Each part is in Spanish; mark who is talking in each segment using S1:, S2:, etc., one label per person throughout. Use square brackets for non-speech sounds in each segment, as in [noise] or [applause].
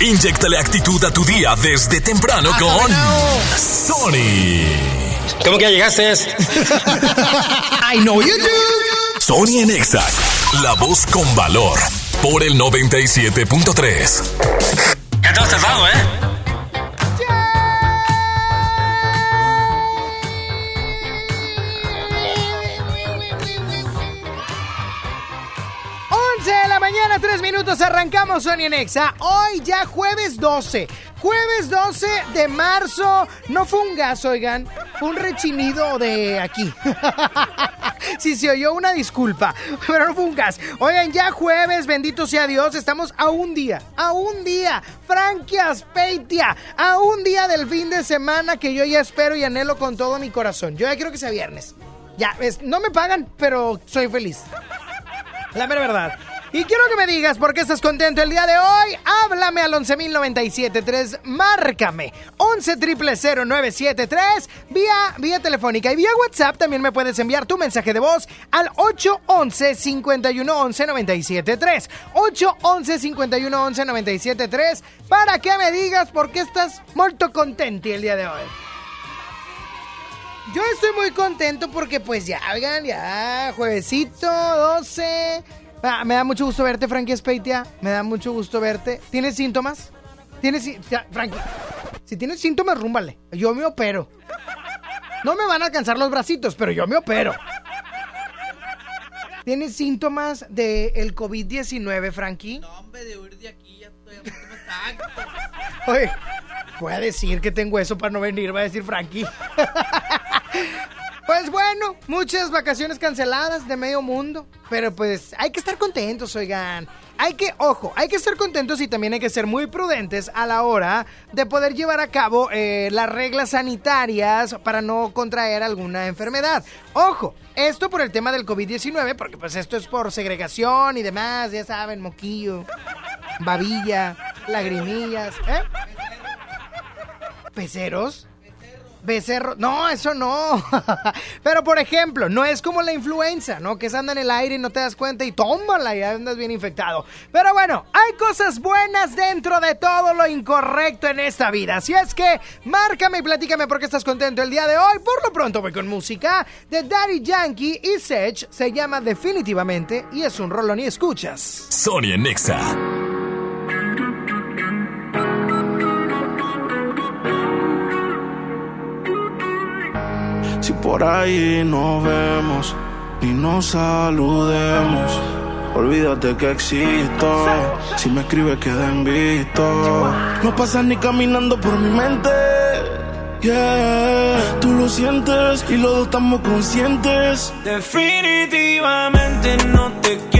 S1: Inyectale actitud a tu día desde temprano con Sony.
S2: ¿Cómo que ya llegaste?
S3: I know you do.
S1: Sony en Exa, la voz con valor. Por el 97.3.
S2: Ya te has tardado, ¿eh?
S3: 10 minutos arrancamos Sony Nexa. Hoy ya jueves 12. Jueves 12 de marzo. No fue un gas, oigan. Un rechinido de aquí. [laughs] Si se oyó una disculpa, pero no fue un gas. Oigan, ya jueves, bendito sea Dios, estamos a un día, a un día, Frankie Aspeitia, a un día del fin de semana que yo ya espero y anhelo con todo mi corazón. Yo ya quiero que sea viernes. Ya, es, no me pagan, pero soy feliz. La mera verdad. Y quiero que me digas por qué estás contento el día de hoy. Háblame al 11.097.3. Márcame. 11.000.973 vía, vía telefónica. Y vía WhatsApp también me puedes enviar tu mensaje de voz al 811-511-973. 811-511-973 para que me digas por qué estás muy contento el día de hoy. Yo estoy muy contento porque pues ya, oigan, ya, juevesito, 12. Ah, me da mucho gusto verte, Frankie Speitia. Me da mucho gusto verte. ¿Tienes síntomas? ¿Tienes ya, Frankie? Si tienes síntomas, rúmbale. Yo me opero. No me van a alcanzar los bracitos, pero yo me opero. ¿Tienes síntomas del COVID-19, Frankie?
S4: No, hombre, de huir de aquí ya estoy
S3: Oye, voy a decir que tengo eso para no venir, va a decir Frankie. Pues bueno, muchas vacaciones canceladas de medio mundo, pero pues hay que estar contentos, oigan. Hay que, ojo, hay que estar contentos y también hay que ser muy prudentes a la hora de poder llevar a cabo eh, las reglas sanitarias para no contraer alguna enfermedad. Ojo, esto por el tema del COVID-19, porque pues esto es por segregación y demás, ya saben, moquillo, babilla, lagrimillas, ¿eh? ¿Peceros? No, eso no. [laughs] Pero por ejemplo, no es como la influenza, ¿no? Que se anda en el aire y no te das cuenta y tómala y andas bien infectado. Pero bueno, hay cosas buenas dentro de todo lo incorrecto en esta vida. Así es que márcame y platícame por qué estás contento el día de hoy. Por lo pronto voy con música de Daddy Yankee y Sech. Se llama Definitivamente y es un rolón y escuchas.
S1: Sonia Nexa.
S5: Si por ahí nos vemos y nos saludemos, olvídate que existo. Si me escribes, queda en. No pasas ni caminando por mi mente. Yeah, tú lo sientes y los dos estamos conscientes.
S6: Definitivamente no te quiero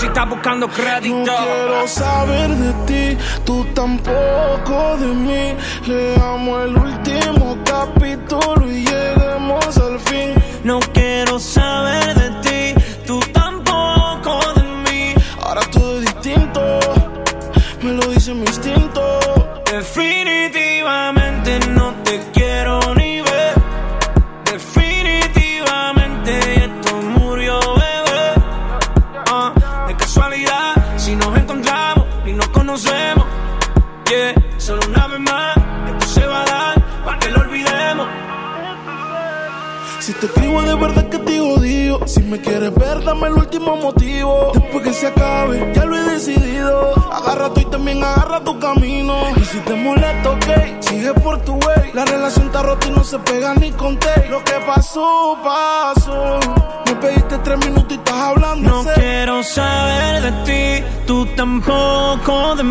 S6: si estás buscando crédito.
S5: No quiero saber de ti, tú tampoco de mí. Leamos el último capítulo y lleguemos al fin.
S6: No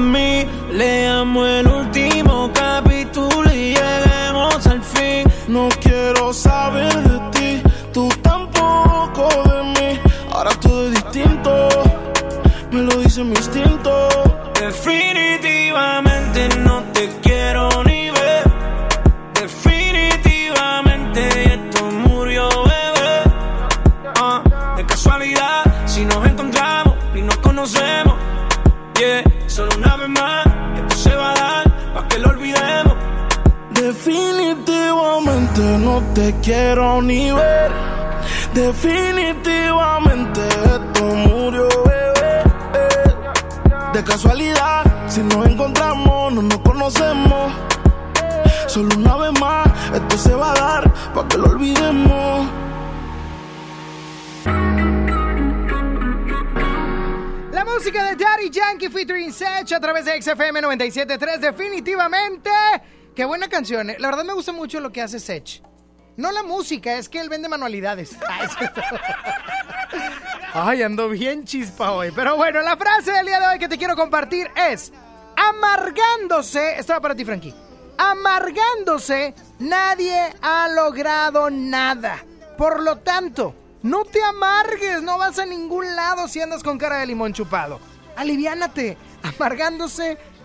S6: tampoco de mí. Leamos el
S3: XFM 97.3. Definitivamente. Qué buena canción. eh. La verdad me gusta mucho lo que hace Sech. No la música, es que él vende manualidades. [laughs] Ay, ando bien chispa hoy. Pero bueno, la frase del día de hoy que te quiero compartir es: Amargándose. Estaba para ti, Frankie. Amargándose, nadie ha logrado nada. Por lo tanto, no te amargues, no vas a ningún lado si andas con cara de limón chupado. Aliviánate. Amargándose,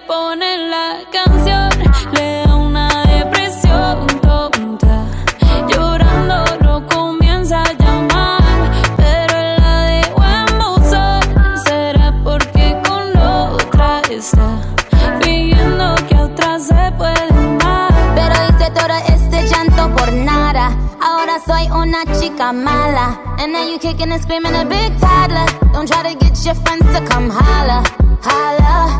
S7: le ponen la canción, le da una depresión tonta. Llorando no comienza a llamar, pero la dejó en buzón. Será porque con otra está fingiendo que a otra se puede amar.
S8: Pero hice todo este llanto por nada. Ahora soy una chica mala. And now you kicking and screaming a big toddler. Don't try to get your friends to come holla. Holla.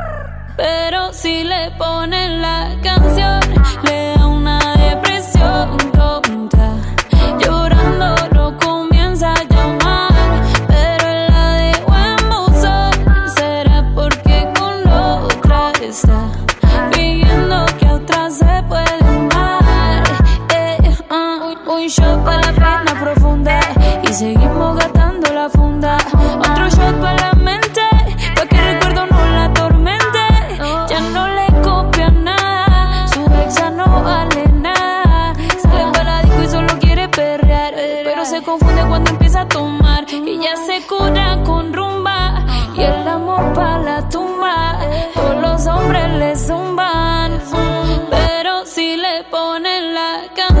S7: Pero si le ponen la canción, le da una depresión tonta. Llorando no comienza a llamar, pero él la dejó en buzón. Será porque con otra está fingiendo que a otra se puede amar. Eh, ah, un shot para la pena profunda y seguimos gastando ya se cura con rumba y el amor para la tumba. Todos los hombres le zumban, pero si le ponen la canción,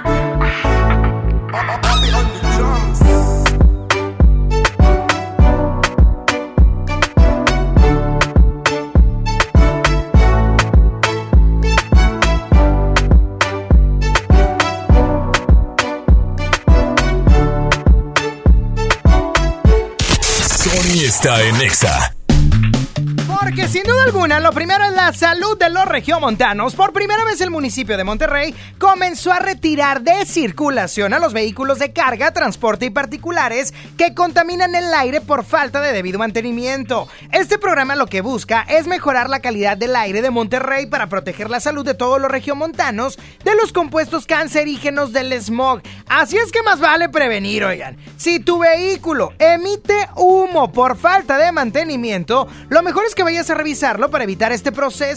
S3: Salud de los regiomontanos. Por primera vez el municipio de Monterrey comenzó a retirar de circulación a los vehículos de carga, transporte y particulares que contaminan el aire por falta de debido mantenimiento. Este programa lo que busca es mejorar la calidad del aire de Monterrey para proteger la salud de todos los regiomontanos de los compuestos cancerígenos del smog. Así es que más vale prevenir, oigan. Si tu vehículo emite humo por falta de mantenimiento, lo mejor es que vayas a revisarlo para evitar este proceso.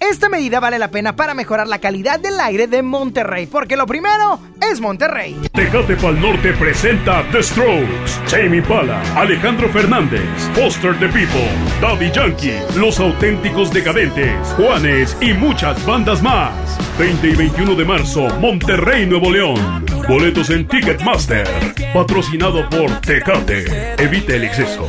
S3: Esta medida vale la pena para mejorar la calidad del aire de Monterrey, porque lo primero es Monterrey.
S9: Tecate Pal Norte presenta The Strokes, Jamie Pala, Alejandro Fernández, Foster the People, Daddy Yankee, Los Auténticos Decadentes, Juanes y muchas bandas más. 20 y 21 de marzo, Monterrey, Nuevo León. Boletos en Ticketmaster. Patrocinado por Tecate. Evite el exceso.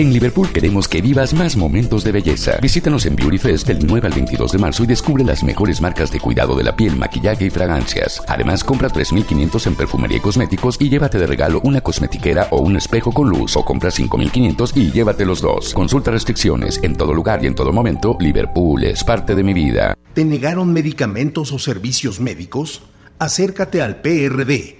S10: En Liverpool queremos que vivas más momentos de belleza. Visítanos en Beauty Fest del 9 al 22 de marzo y descubre las mejores marcas de cuidado de la piel, maquillaje y fragancias. Además, compra 3.500 en perfumería y cosméticos y llévate de regalo una cosmetiquera o un espejo con luz o compra 5.500 y llévate los dos. Consulta restricciones en todo lugar y en todo momento. Liverpool es parte de mi vida.
S11: ¿Te negaron medicamentos o servicios médicos? Acércate al PRD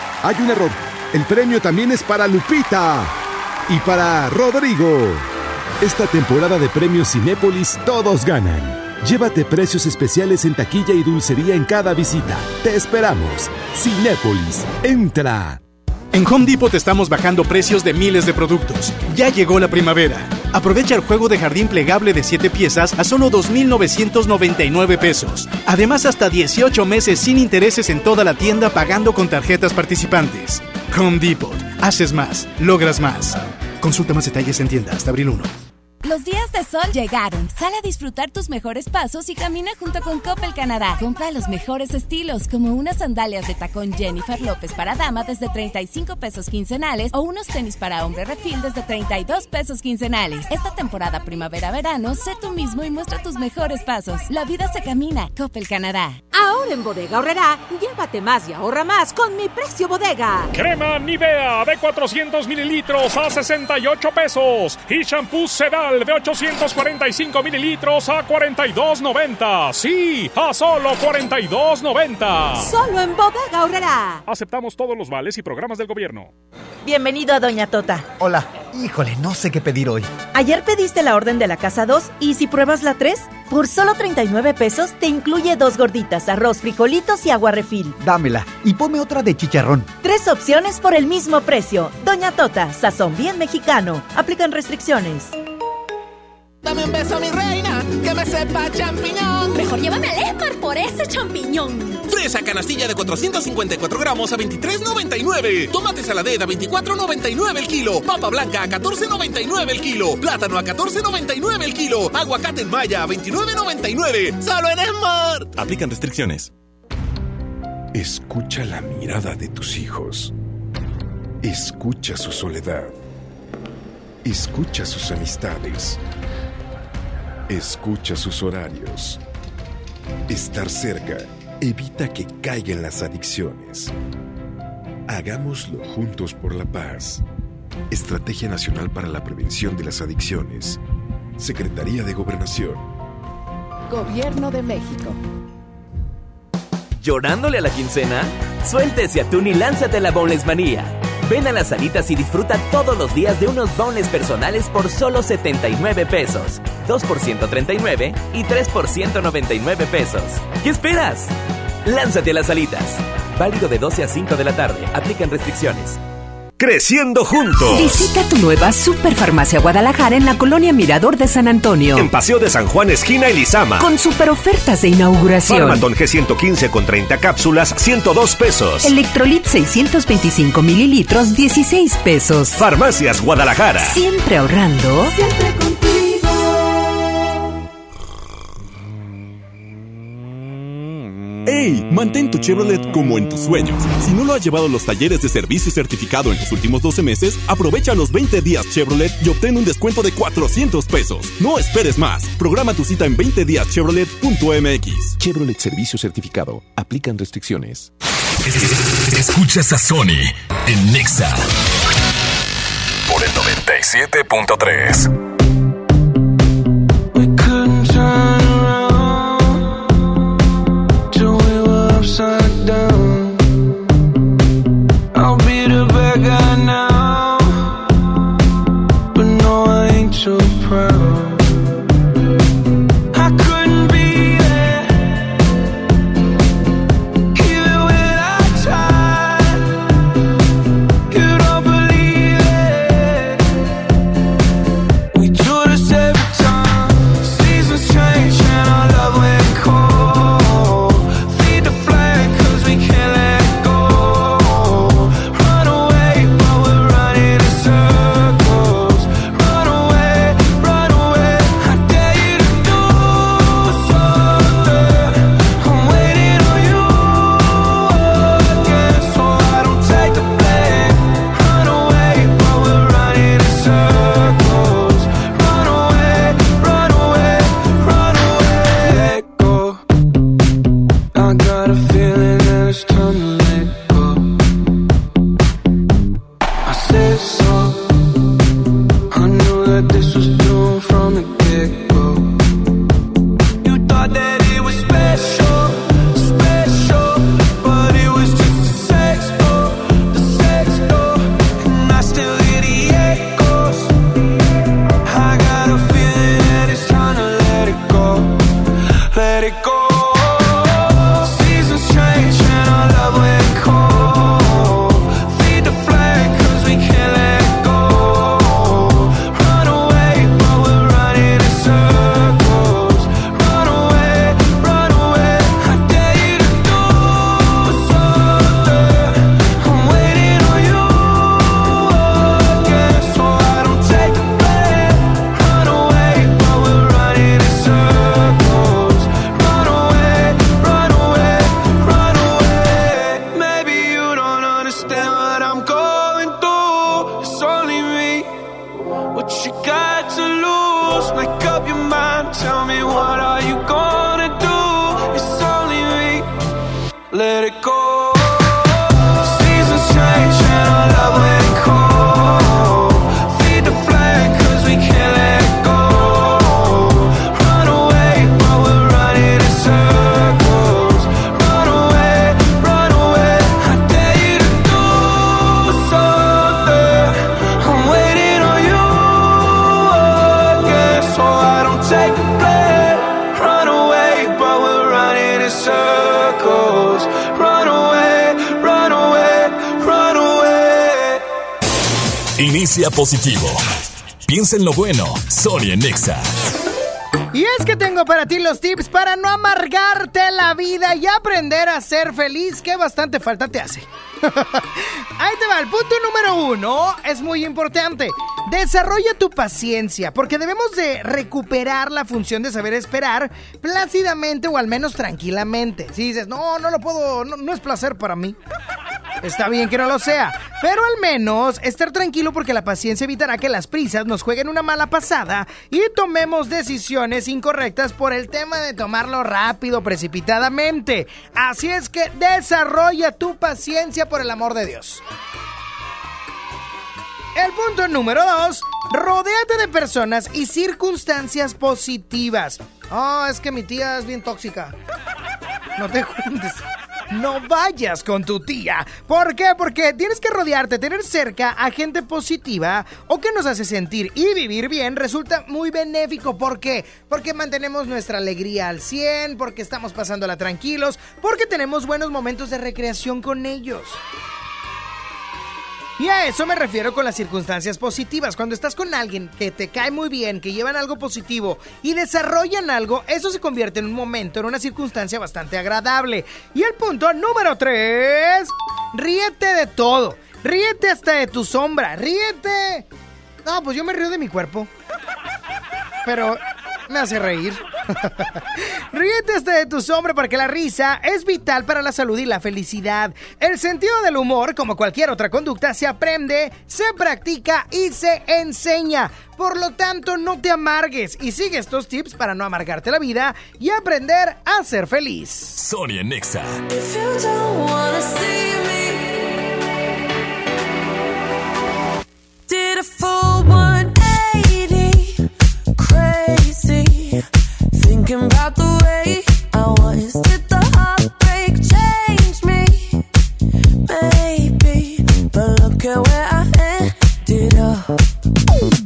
S12: Hay un error. El premio también es para Lupita y para Rodrigo. Esta temporada de premios Cinépolis todos ganan. Llévate precios especiales en taquilla y dulcería en cada visita. Te esperamos. Cinépolis, entra.
S13: En Home Depot estamos bajando precios de miles de productos. Ya llegó la primavera. Aprovecha el juego de jardín plegable de 7 piezas a solo 2.999 pesos. Además, hasta 18 meses sin intereses en toda la tienda pagando con tarjetas participantes. Home Depot. Haces más, logras más. Consulta más detalles en tienda hasta abril 1.
S14: Los días de sol llegaron. Sal a disfrutar tus mejores pasos y camina junto con Coppel Canadá. Compra los mejores estilos, como unas sandalias de tacón Jennifer López para dama desde 35 pesos quincenales o unos tenis para hombre refil desde 32 pesos quincenales. Esta temporada primavera-verano, sé tú mismo y muestra tus mejores pasos. La vida se camina. Coppel Canadá.
S15: Ahora en Bodega Horrera, llévate más y ahorra más con mi precio bodega.
S16: Crema Nivea de 400 mililitros a 68 pesos y shampoo Sedal de 845 mililitros a 42.90. Sí, a solo 42.90.
S15: Solo en Bodega Horrera.
S16: Aceptamos todos los vales y programas del gobierno.
S17: Bienvenido a Doña Tota.
S18: Hola. Híjole, no sé qué pedir hoy.
S17: Ayer pediste la orden de la casa 2 y si pruebas la 3, por solo 39 pesos te incluye dos gorditas, arroz, frijolitos y agua refil.
S18: Dámela y ponme otra de chicharrón.
S17: Tres opciones por el mismo precio. Doña Tota, sazón bien mexicano. Aplican restricciones.
S19: Dame un beso, mi reina, que me sepa champiñón.
S20: Mejor llévame al Esmar por ese champiñón.
S21: Fresa canastilla de 454 gramos a 23.99. Tomate saladera a 24.99 el kilo. Papa blanca a 14.99 el kilo. Plátano a 14.99 el kilo. Aguacate en maya a 29.99. Solo en Esmar.
S22: Aplican restricciones.
S23: Escucha la mirada de tus hijos. Escucha su soledad. Escucha sus amistades. Escucha sus horarios. Estar cerca evita que caigan las adicciones. Hagámoslo juntos por la paz. Estrategia Nacional para la Prevención de las Adicciones. Secretaría de Gobernación.
S24: Gobierno de México.
S25: ¿Llorándole a la quincena? Suéltese atún y lánzate a la Boneless Manía. Ven a las salitas y disfruta todos los días de unos boneless personales por solo 79 pesos. 2 por 139 y 3 por 199 pesos. ¿Qué esperas? Lánzate a las salitas. Válido de 12 a 5 de la tarde. Aplican restricciones.
S26: Creciendo juntos.
S27: Visita tu nueva Superfarmacia Guadalajara en la colonia Mirador de San Antonio.
S26: En Paseo de San Juan, esquina Elizama.
S27: Con super ofertas de inauguración.
S26: Farmaton G115 con 30 cápsulas, 102 pesos.
S27: Electrolit 625 mililitros, 16 pesos.
S26: Farmacias Guadalajara.
S27: Siempre ahorrando.
S20: Siempre contigo.
S28: ¡Hey! Mantén tu Chevrolet como en tus sueños. Si no lo has llevado a los talleres de servicio certificado en los últimos 12 meses, aprovecha los 20 días Chevrolet y obtén un descuento de 400 pesos. No esperes más. Programa tu cita en 20 díaschevrolet.mx.
S23: Chevrolet Servicio Certificado. Aplican restricciones.
S29: Escuchas a Sony en Nexa por el 97.3. Inicia positivo. Piensa en lo bueno. Sony Nexa.
S3: Y es que tengo para ti los tips para no amargarte la vida y aprender a ser feliz, que bastante falta te hace. Ahí te va, el punto número uno es muy importante. Desarrolla tu paciencia, porque debemos de recuperar la función de saber esperar plácidamente o al menos tranquilamente. Si dices, no, no lo puedo, no, no es placer para mí. Está bien que no lo sea, pero al menos estar tranquilo porque la paciencia evitará que las prisas nos jueguen una mala pasada y tomemos decisiones incorrectas por el tema de tomarlo rápido, precipitadamente. Así es que desarrolla tu paciencia por el amor de Dios. El punto número dos, rodéate de personas y circunstancias positivas. Oh, es que mi tía es bien tóxica. No te [laughs] juntes. No vayas con tu tía. ¿Por qué? Porque tienes que rodearte, tener cerca a gente positiva o que nos hace sentir y vivir bien resulta muy benéfico. ¿Por qué? Porque mantenemos nuestra alegría al 100, porque estamos pasándola tranquilos, porque tenemos buenos momentos de recreación con ellos. Y a eso me refiero con las circunstancias positivas. Cuando estás con alguien que te cae muy bien, que llevan algo positivo y desarrollan algo, eso se convierte en un momento, en una circunstancia bastante agradable. Y el punto número 3, ríete de todo. Ríete hasta de tu sombra, ríete. No, pues yo me río de mi cuerpo. Pero me hace reír. [laughs] Ríete hasta de tu sombra porque la risa es vital para la salud y la felicidad. El sentido del humor, como cualquier otra conducta, se aprende, se practica y se enseña. Por lo tanto, no te amargues y sigue estos tips para no amargarte la vida y aprender a ser feliz.
S1: Sonia Nexa.
S30: Did a full 180, Thinking about the way I was. Did the heartbreak change me? Maybe, but look at where I ended up.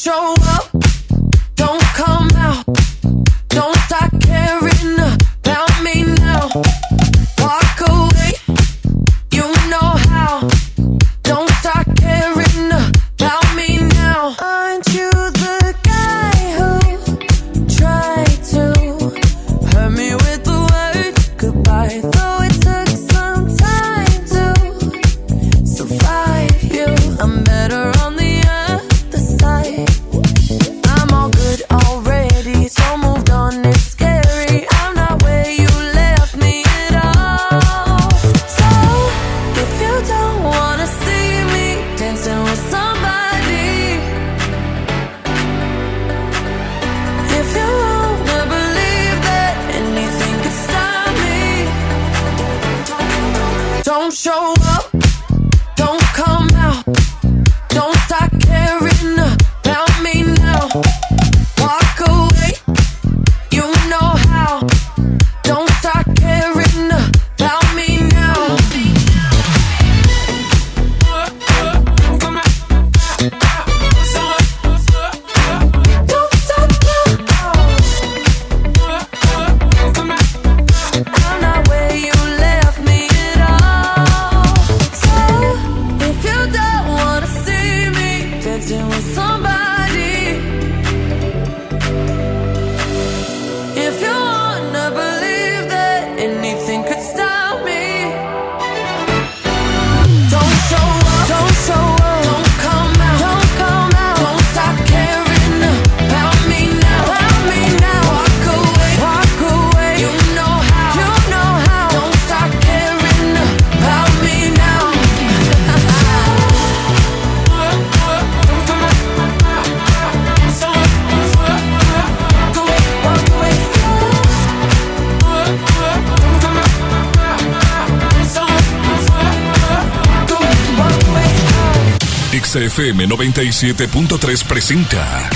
S30: Show
S1: XFM 97.3 presenta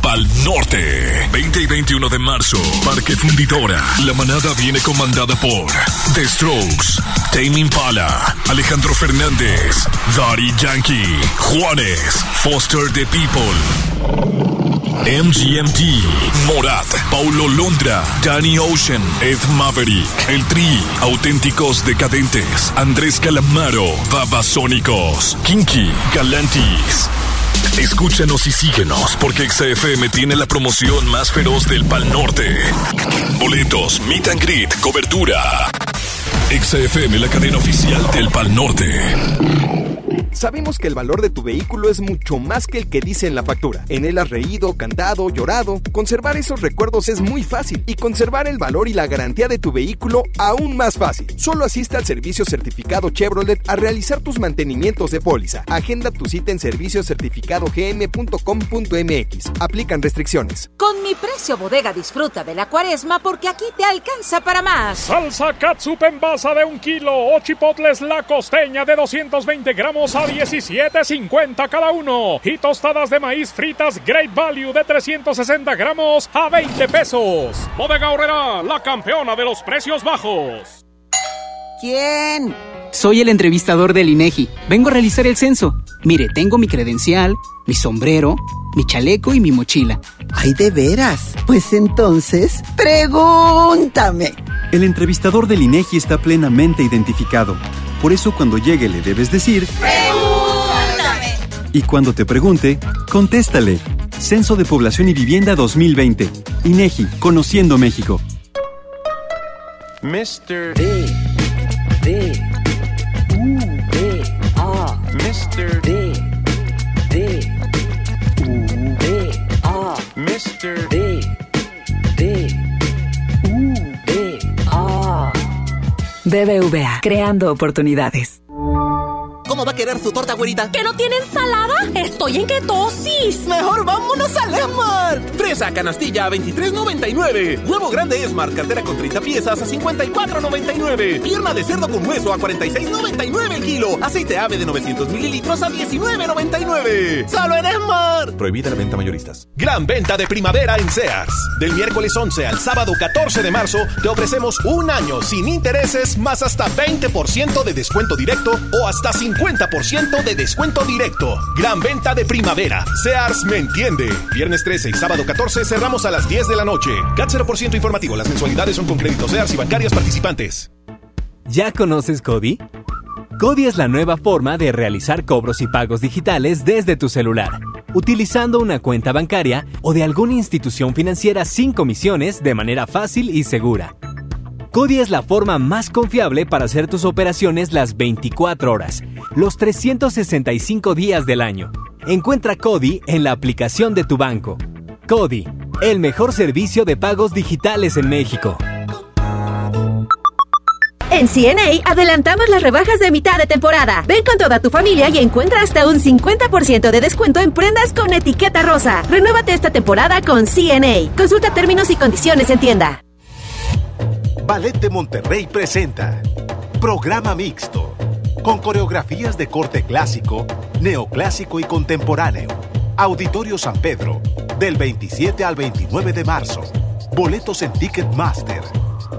S1: Pal Norte 20 y 21 de marzo Parque Fundidora. La manada viene comandada por The Strokes Tame Impala Alejandro Fernández Daddy Yankee Juanes Foster the People MGMT, Morat, Paulo Londra, Danny Ocean, Ed Maverick, El Tri, Auténticos Decadentes, Andrés Calamaro, Babasónicos, Kinky, Galantis. Escúchanos y síguenos porque XFM tiene la promoción más feroz del Pal Norte. Boletos, meet and greet, cobertura. XFM, la cadena oficial del Pal Norte.
S31: Sabemos que el valor de tu vehículo es mucho más que el que dice en la factura. En él has reído, cantado, llorado. Conservar esos recuerdos es muy fácil y conservar el valor y la garantía de tu vehículo aún más fácil. Solo asiste al servicio certificado Chevrolet a realizar tus mantenimientos de póliza. Agenda tu cita en serviciocertificadogm.com.mx. Aplican restricciones.
S15: Con mi precio bodega disfruta de la cuaresma porque aquí te alcanza para más.
S16: Salsa catsup en basa de un kilo o chipotles la costeña de 220 gramos a 17.50 cada uno. Y tostadas de maíz fritas Great Value de 360 gramos a 20 pesos. Bodega Horrera, la campeona de los precios bajos.
S32: ¿Quién? Soy el entrevistador del INEGI. Vengo a realizar el censo. Mire, tengo mi credencial, mi sombrero, mi chaleco y mi mochila.
S33: Ay, de veras. Pues entonces, pregúntame.
S34: El entrevistador del INEGI está plenamente identificado. Por eso cuando llegue le debes decir...
S33: ¡Pregúntame!
S34: Y cuando te pregunte, contéstale. Censo de Población y Vivienda 2020. INEGI, Conociendo México.
S35: Mr. D. D. U. D. A. Mr. D. D. U. D. A. Mr. D. D.
S27: BBVA, creando oportunidades.
S21: ¿Cómo va a querer su torta, güerita?
S36: ¿Que no tiene ensalada? Estoy en ketosis.
S21: Mejor vámonos al Esmart. Fresa canastilla a 23.99. Huevo grande Esmart, cartera con 30 piezas a 54.99. Pierna de cerdo con hueso a 46.99 el kilo. Aceite ave de 900 mililitros a 19.99. Solo en Esmart.
S37: Prohibida la venta mayoristas.
S21: Gran venta de primavera en Sears. Del miércoles 11 al sábado 14 de marzo te ofrecemos un año sin intereses más hasta 20% de descuento directo o hasta 50% de descuento directo. Gran venta de primavera. Sears me entiende. Viernes 13 y sábado 14 cerramos a las 10 de la noche. CAT 0% informativo. Las mensualidades son con créditos Sears y bancarias participantes.
S38: ¿Ya conoces Cody? Cody es la nueva forma de realizar cobros y pagos digitales desde tu celular, utilizando una cuenta bancaria o de alguna institución financiera sin comisiones de manera fácil y segura. Cody es la forma más confiable para hacer tus operaciones las 24 horas, los 365 días del año. Encuentra Cody en la aplicación de tu banco. Cody, el mejor servicio de pagos digitales en México.
S17: En CNA adelantamos las rebajas de mitad de temporada. Ven con toda tu familia y encuentra hasta un 50% de descuento en prendas con etiqueta rosa. Renuévate esta temporada con CNA. Consulta términos y condiciones en tienda.
S39: Ballet de Monterrey presenta Programa Mixto, con coreografías de corte clásico, neoclásico y contemporáneo. Auditorio San Pedro, del 27 al 29 de marzo. Boletos en Ticketmaster.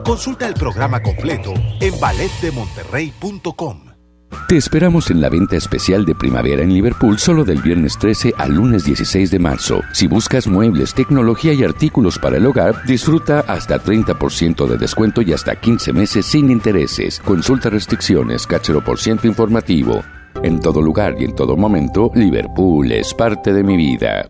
S39: Consulta el programa completo en balletdemonterrey.com.
S10: Te esperamos en la venta especial de primavera en Liverpool solo del viernes 13 al lunes 16 de marzo. Si buscas muebles, tecnología y artículos para el hogar, disfruta hasta 30% de descuento y hasta 15 meses sin intereses. Consulta restricciones, cachero por ciento informativo. En todo lugar y en todo momento, Liverpool es parte de mi vida.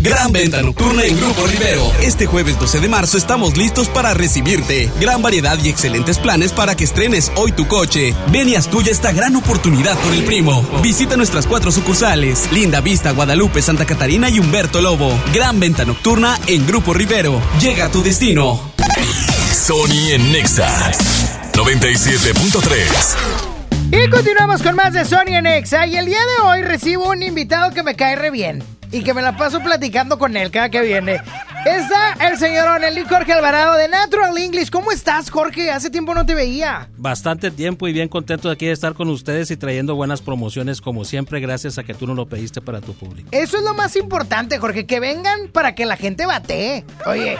S25: Gran venta nocturna en Grupo Rivero. Este jueves 12 de marzo estamos listos para recibirte. Gran variedad y excelentes planes para que estrenes hoy tu coche. Ven y haz tuya esta gran oportunidad con el primo. Visita nuestras cuatro sucursales: Linda Vista, Guadalupe, Santa Catarina y Humberto Lobo. Gran venta nocturna en Grupo Rivero. Llega a tu destino.
S1: Sony en Nexa 97.3.
S3: Y continuamos con más de Sony en Exa. Y el día de hoy recibo un invitado que me cae re bien. Y que me la paso platicando con él cada que viene. Está el señor Eli Jorge Alvarado de Natural English. ¿Cómo estás, Jorge? Hace tiempo no te veía.
S40: Bastante tiempo y bien contento de aquí de estar con ustedes y trayendo buenas promociones como siempre, gracias a que tú no lo pediste para tu público.
S3: Eso es lo más importante, Jorge, que vengan para que la gente bate. Oye,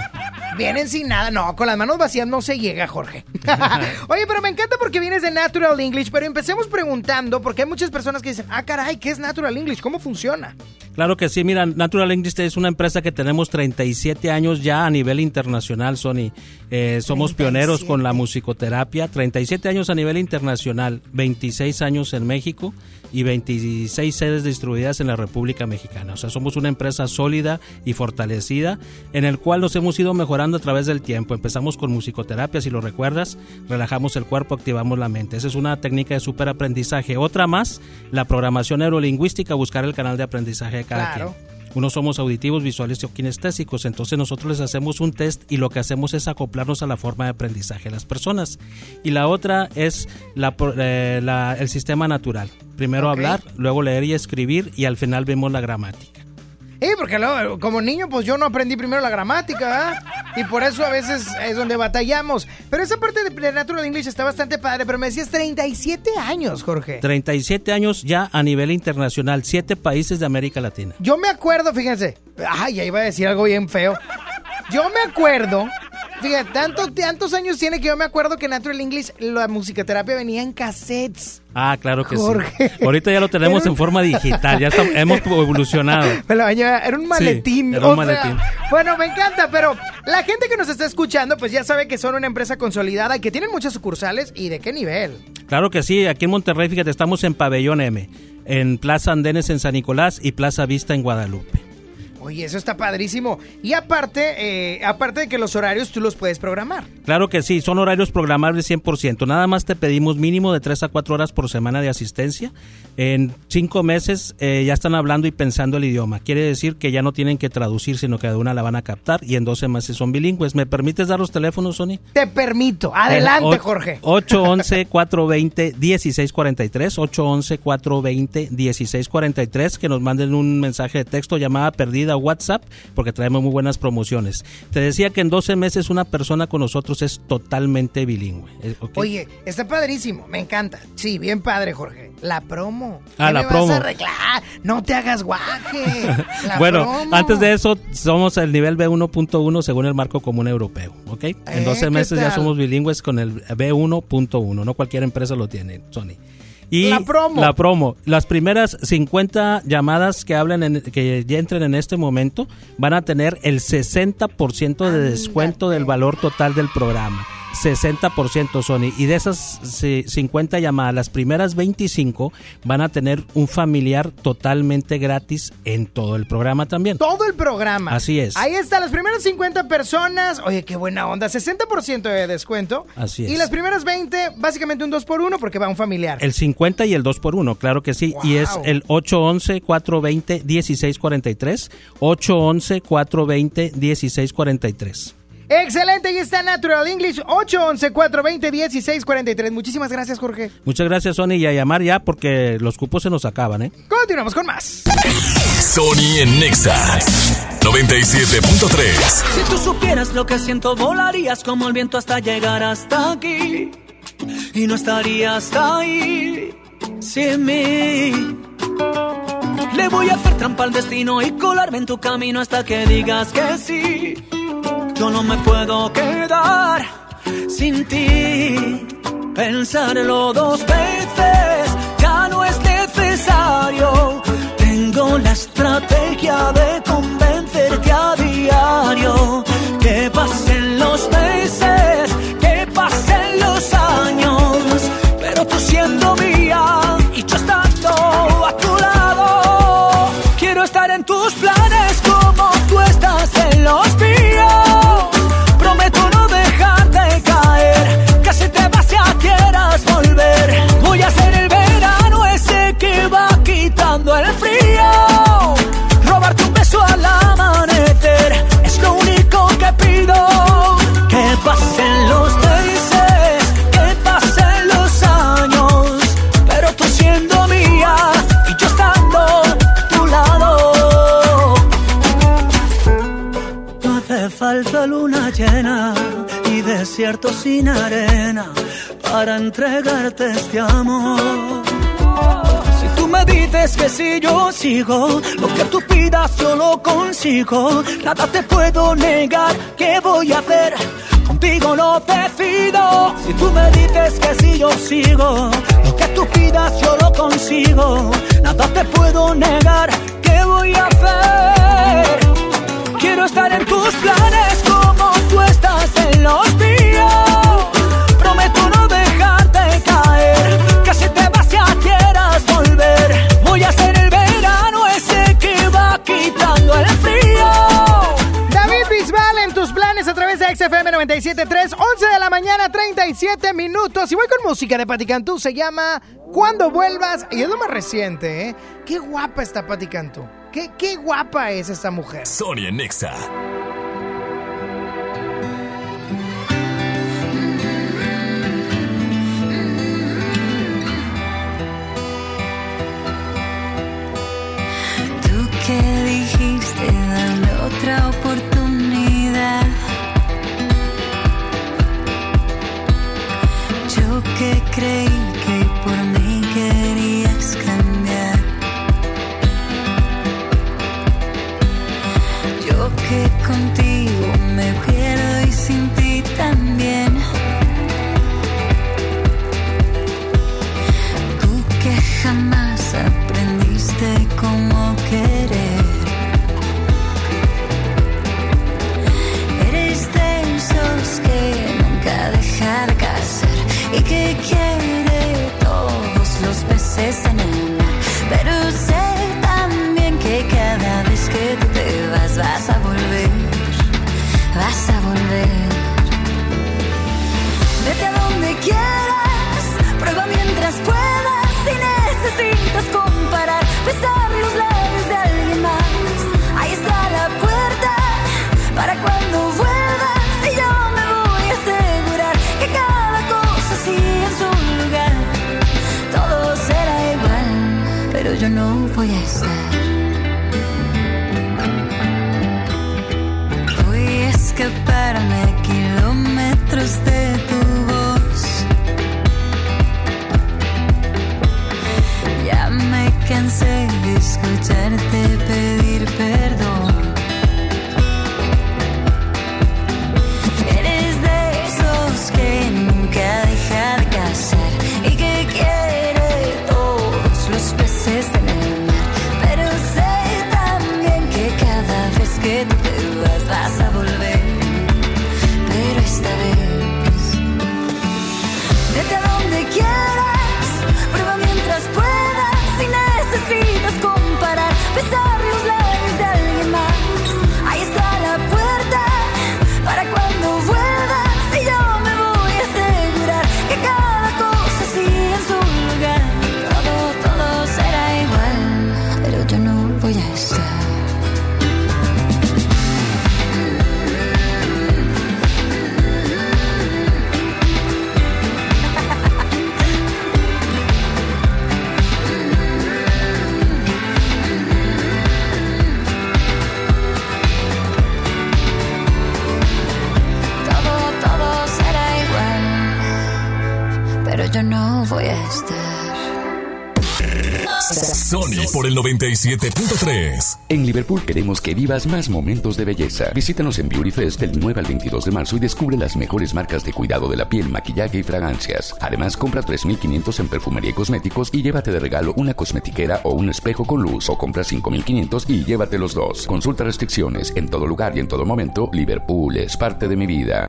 S3: Vienen sin nada. No, con las manos vacías no se llega, Jorge. [laughs] Oye, pero me encanta porque vienes de Natural English. Pero empecemos preguntando, porque hay muchas personas que dicen, ah, caray, ¿qué es Natural English? ¿Cómo funciona?
S40: Claro que sí, mira, Natural English es una empresa que tenemos 37 años ya a nivel internacional, Sony. Eh, somos pioneros con la musicoterapia, 37 años a nivel internacional, 26 años en México y 26 sedes distribuidas en la República Mexicana. O sea, somos una empresa sólida y fortalecida en el cual nos hemos ido mejorando a través del tiempo. Empezamos con musicoterapia, si lo recuerdas, relajamos el cuerpo, activamos la mente. Esa es una técnica de superaprendizaje. Otra más, la programación neurolingüística, buscar el canal de aprendizaje de cada
S3: Claro.
S40: quien. Unos somos auditivos, visuales o kinestésicos, entonces nosotros les hacemos un test y lo que hacemos es acoplarnos a la forma de aprendizaje de las personas. Y la otra es la, eh, la- el sistema natural. Primero hablar, luego leer y escribir y al final vemos la gramática.
S3: Eh, porque luego, como niño, pues yo no aprendí primero la gramática, ¿verdad? Y por eso a veces es donde batallamos. Pero esa parte de, de Natural English está bastante padre, pero me decías 37 años, Jorge.
S40: 37 años ya a nivel internacional, 7 países de América Latina.
S3: Yo me acuerdo, fíjense. Ay, ya iba a decir algo bien feo. Yo me acuerdo. Fíjate, tanto, tantos años tiene que yo me acuerdo que Natural English, la musicoterapia venía en cassettes.
S40: Ah, claro que
S3: Jorge.
S40: sí. Ahorita ya lo tenemos
S3: un-
S40: en forma digital, ya estamos- hemos evolucionado. [laughs]
S3: Era un maletín.
S40: era un
S3: sea,
S40: maletín.
S3: bueno, me encanta, pero la gente que nos está escuchando, pues ya sabe que son una empresa consolidada y que tienen muchas sucursales y de qué nivel.
S40: Claro que sí, aquí en Monterrey, fíjate, estamos en Pabellón M, en Plaza Andenes en San Nicolás y Plaza Vista en Guadalupe.
S3: Oye, eso está padrísimo. Y aparte, eh, aparte de que los horarios tú los puedes programar.
S40: Claro que sí, son horarios programables 100%. Nada más te pedimos mínimo de 3 a 4 horas por semana de asistencia. En 5 meses eh, ya están hablando y pensando el idioma. Quiere decir que ya no tienen que traducir, sino que de una la van a captar y en 12 meses son bilingües. ¿Me permites dar los teléfonos, Sony?
S3: Te permito. Adelante,
S40: Eh,
S3: Jorge.
S40: 811-420-1643, 811-420-1643, que nos manden un mensaje de texto, llamada perdida, WhatsApp, porque traemos muy buenas promociones. Te decía que en 12 meses una persona con nosotros es totalmente bilingüe. eh, ¿ok?
S3: Oye, está padrísimo, me encanta. Sí, bien padre, Jorge. La promo.
S40: Ah,
S3: ¿Qué
S40: la
S3: me
S40: promo.
S3: Vas a? No te hagas guaje. La [laughs]
S40: bueno,
S3: promo.
S40: antes de eso, somos el nivel B1.1 según el marco común europeo, ¿ok? En
S3: Eh,
S40: 12
S3: ¿qué
S40: meses ya somos bilingües con el B1.1, no cualquier empresa lo tiene, Sony. Y
S3: La promo.
S40: La promo. Las primeras 50 llamadas que hablen en- que ya entren en este momento van a tener el 60% de descuento del valor total del programa. 60% Sony. Y de esas sí, 50 llamadas, las primeras 25 van a tener un familiar totalmente gratis en todo el programa también.
S3: Todo el programa.
S40: Así es.
S3: Ahí está, las primeras 50 personas. Oye, qué buena onda. 60% de descuento.
S40: Así es.
S3: Y las primeras 20, básicamente un 2 por 1 porque va un familiar.
S40: El 50 y el 2 por 1 claro que sí. Y es
S3: Wow.
S40: el 811-420-1643. 811-420-1643.
S3: Excelente, ahí está Natural English 811-420-1643. Muchísimas gracias, Jorge.
S40: Muchas gracias, Sony, y a llamar ya porque los cupos se nos acaban, ¿eh?
S3: Continuamos con más.
S1: Sony en Nexa 97.3.
S41: Si tú supieras lo que siento, volarías como el viento hasta llegar hasta aquí. Y no estarías ahí sin mí. Le voy a hacer trampa al destino y colarme en tu camino hasta que digas que sí. Yo no me puedo quedar sin ti. Pensarlo dos veces ya no es necesario. Tengo la estrategia de y desierto sin arena para entregarte este amor. Si tú me dices que si yo sigo, lo que tú pidas yo lo consigo. Nada te puedo negar, ¿qué voy a hacer? Contigo no decido. Si tú me dices que si yo sigo, lo que tú pidas yo lo consigo. Nada te puedo negar, ¿qué voy a hacer? Quiero estar en tus planes tú estás en los míos. Prometo no dejarte caer, que si te vas ya quieras volver. Voy a ser el verano ese que va quitando el frío.
S3: David Bisbal en tus planes a través de XFM 97.3, 11 de la mañana, 37 minutos. Y voy con música de Pati Cantú, se llama Cuando vuelvas. Y es lo más reciente, ¿eh? Qué guapa está Pati Cantú. Qué, qué guapa es esta mujer.
S1: Sonia Nexa.
S20: Oportunidad. Yo que creí que por mí querías cambiar. Yo que contigo me pierdo y sin ti también. Tú que jamás vas a volver, vas a volver. Vete a donde quieras, prueba mientras puedas. Si necesitas comparar, besar los labios de alguien más. Ahí está la puerta para cuando vuelvas. Y yo me voy a asegurar que cada cosa sigue en su lugar. Todo será igual, pero yo no voy a estar. Escaparme a kilómetros de tu voz. Ya me cansé de escucharte pedir perdón.
S1: Sony por el 97.3.
S10: En Liverpool queremos que vivas más momentos de belleza. Visítanos en Beauty Fest del 9 al 22 de marzo y descubre las mejores marcas de cuidado de la piel, maquillaje y fragancias. Además, compra 3.500 en perfumería y cosméticos y llévate de regalo una cosmetiquera o un espejo con luz o compra 5.500 y llévate los dos. Consulta restricciones. En todo lugar y en todo momento, Liverpool es parte de mi vida.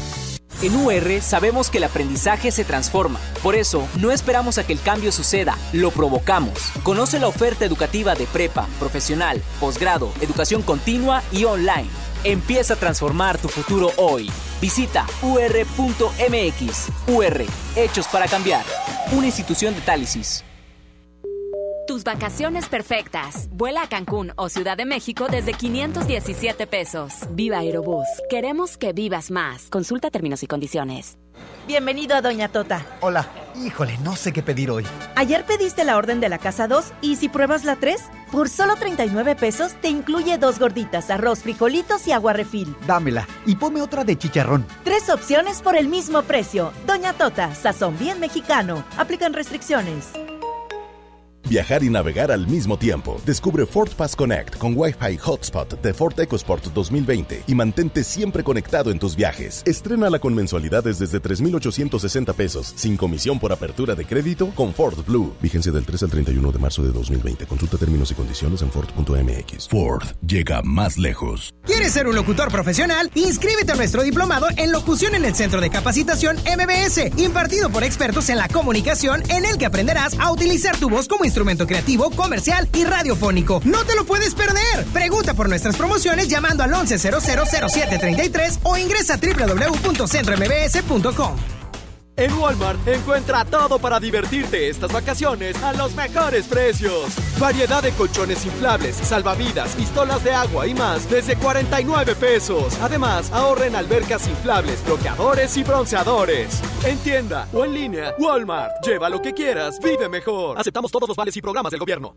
S42: En UR sabemos que el aprendizaje se transforma. Por eso, no esperamos a que el cambio suceda, lo provocamos. Conoce la oferta educativa de prepa, profesional, posgrado, educación continua y online.
S43: Empieza a transformar tu futuro hoy. Visita ur.mx. UR, Hechos para Cambiar. Una institución de Tálisis.
S14: Tus vacaciones perfectas. Vuela a Cancún o Ciudad de México desde 517 pesos. Viva Aerobús. Queremos que vivas más. Consulta términos y condiciones.
S44: Bienvenido a Doña Tota.
S45: Hola. Híjole, no sé qué pedir hoy.
S44: Ayer pediste la orden de la casa 2 y si pruebas la 3, por solo 39 pesos te incluye dos gorditas, arroz, frijolitos y agua refil.
S45: Dámela y ponme otra de chicharrón.
S44: Tres opciones por el mismo precio. Doña Tota, sazón bien mexicano. Aplican restricciones.
S26: Viajar y navegar al mismo tiempo. Descubre Ford Pass Connect con Wi-Fi Hotspot de Ford EcoSport 2020 y mantente siempre conectado en tus viajes. Estrénala con mensualidades desde 3,860 pesos, sin comisión por apertura de crédito con Ford Blue. Vigencia del 3 al 31 de marzo de 2020. Consulta términos y condiciones en Ford.mx.
S23: Ford llega más lejos.
S3: ¿Quieres ser un locutor profesional? Inscríbete a nuestro diplomado en locución en el Centro de Capacitación MBS, impartido por expertos en la comunicación, en el que aprenderás a utilizar tu voz como instrumento creativo, comercial y radiofónico. ¡No te lo puedes perder! Pregunta por nuestras promociones llamando al 11000733 o ingresa a www.centrombs.com.
S28: En Walmart encuentra todo para divertirte estas vacaciones a los mejores precios. Variedad de colchones inflables, salvavidas, pistolas de agua y más desde 49 pesos. Además, ahorra en albercas inflables, bloqueadores y bronceadores. En tienda o en línea, Walmart. Lleva lo que quieras, vive mejor. Aceptamos todos los vales y programas del gobierno.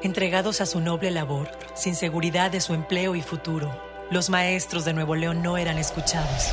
S46: Entregados a su noble labor, sin seguridad de su empleo y futuro, los maestros de Nuevo León no eran escuchados.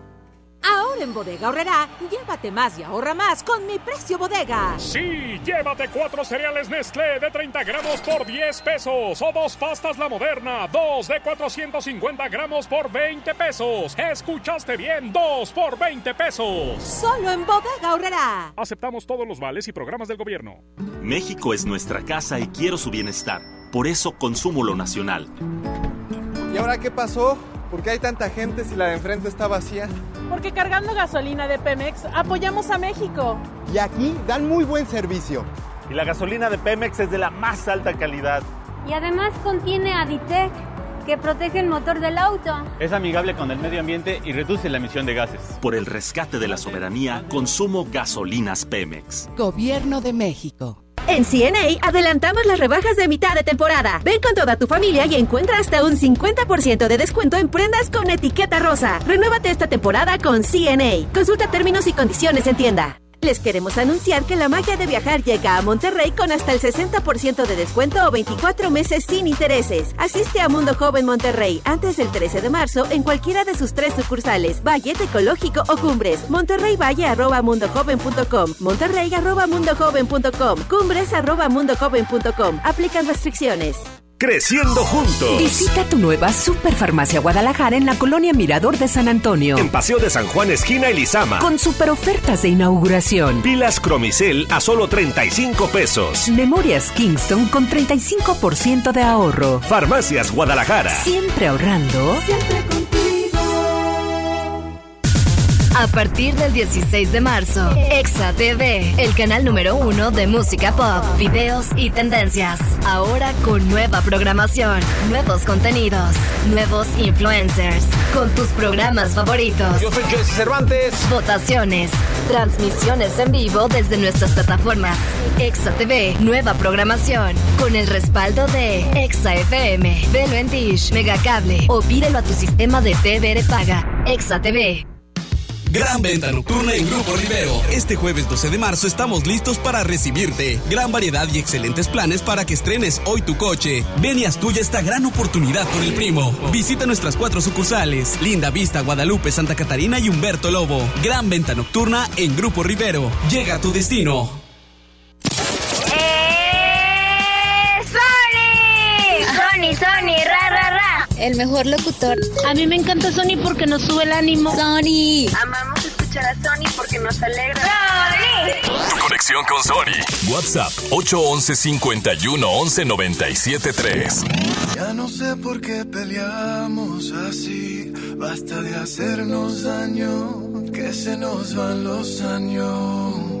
S15: Ahora en Bodega Horrera, llévate más y ahorra más con mi precio bodega.
S16: Sí, llévate cuatro cereales Nestlé de 30 gramos por 10 pesos o dos pastas La Moderna, dos de 450 gramos por 20 pesos. ¿Escuchaste bien? Dos por 20 pesos.
S15: Solo en Bodega Horrera.
S16: Aceptamos todos los vales y programas del gobierno.
S47: México es nuestra casa y quiero su bienestar. Por eso consumo lo nacional.
S48: ¿Y ahora qué pasó? ¿Por qué hay tanta gente si la de enfrente está vacía?
S49: Porque cargando gasolina de Pemex apoyamos a México.
S48: Y aquí dan muy buen servicio.
S50: Y la gasolina de Pemex es de la más alta calidad.
S51: Y además contiene Aditec, que protege el motor del auto.
S52: Es amigable con el medio ambiente y reduce la emisión de gases.
S47: Por el rescate de la soberanía, consumo gasolinas Pemex.
S27: Gobierno de México.
S17: En CNA adelantamos las rebajas de mitad de temporada. Ven con toda tu familia y encuentra hasta un 50% de descuento en prendas con etiqueta rosa. Renuévate esta temporada con CNA. Consulta términos y condiciones en tienda. Les queremos anunciar que la magia de viajar llega a Monterrey con hasta el 60% de descuento o 24 meses sin intereses. Asiste a Mundo Joven Monterrey antes del 13 de marzo en cualquiera de sus tres sucursales, Valle, Ecológico o Cumbres. Monterrey Valle arroba mundojoven.com, Monterrey arroba mundojoven.com, Cumbres arroba mundojoven.com. Aplican restricciones.
S53: Creciendo juntos.
S17: Visita tu nueva Superfarmacia Guadalajara en la colonia Mirador de San Antonio.
S53: En Paseo de San Juan, esquina Elizama.
S17: Con super ofertas de inauguración.
S53: Pilas Cromicel a solo 35 pesos.
S17: Memorias Kingston con 35% de ahorro.
S53: Farmacias Guadalajara.
S17: Siempre ahorrando.
S27: Siempre contigo.
S54: A partir del 16 de marzo, Exa TV, el canal número uno de música pop, videos y tendencias. Ahora con nueva programación, nuevos contenidos, nuevos influencers, con tus programas favoritos.
S48: Yo soy Jesse Cervantes.
S54: Votaciones, transmisiones en vivo desde nuestras plataformas. Exa TV, nueva programación, con el respaldo de Exa FM, Velo en Dish, Megacable o pídelo a tu sistema de TV paga. Exa TV.
S25: Gran venta nocturna en Grupo Rivero. Este jueves 12 de marzo estamos listos para recibirte. Gran variedad y excelentes planes para que estrenes hoy tu coche. Ven y haz tuya esta gran oportunidad con el primo. Visita nuestras cuatro sucursales: Linda Vista, Guadalupe, Santa Catarina y Humberto Lobo. Gran venta nocturna en Grupo Rivero. Llega a tu destino.
S55: El mejor locutor.
S56: A mí me encanta Sony porque nos sube el ánimo.
S55: Sony.
S56: Amamos escuchar a Sony porque nos alegra. ¡Sony!
S1: Conexión con Sony. WhatsApp 811 51 11 97 3.
S29: Ya no sé por qué peleamos así. Basta de hacernos daño, que se nos van los años.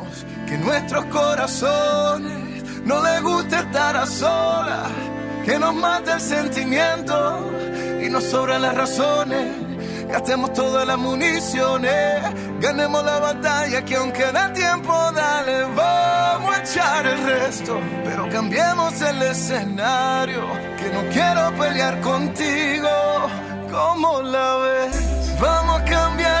S29: que nuestros corazones no les gusta estar a solas. Que nos mata el sentimiento y nos sobran las razones. Gastemos todas las municiones, ganemos la batalla que aunque da tiempo, dale, vamos a echar el resto. Pero cambiemos el escenario, que no quiero pelear contigo, como la ves. Vamos a cambiar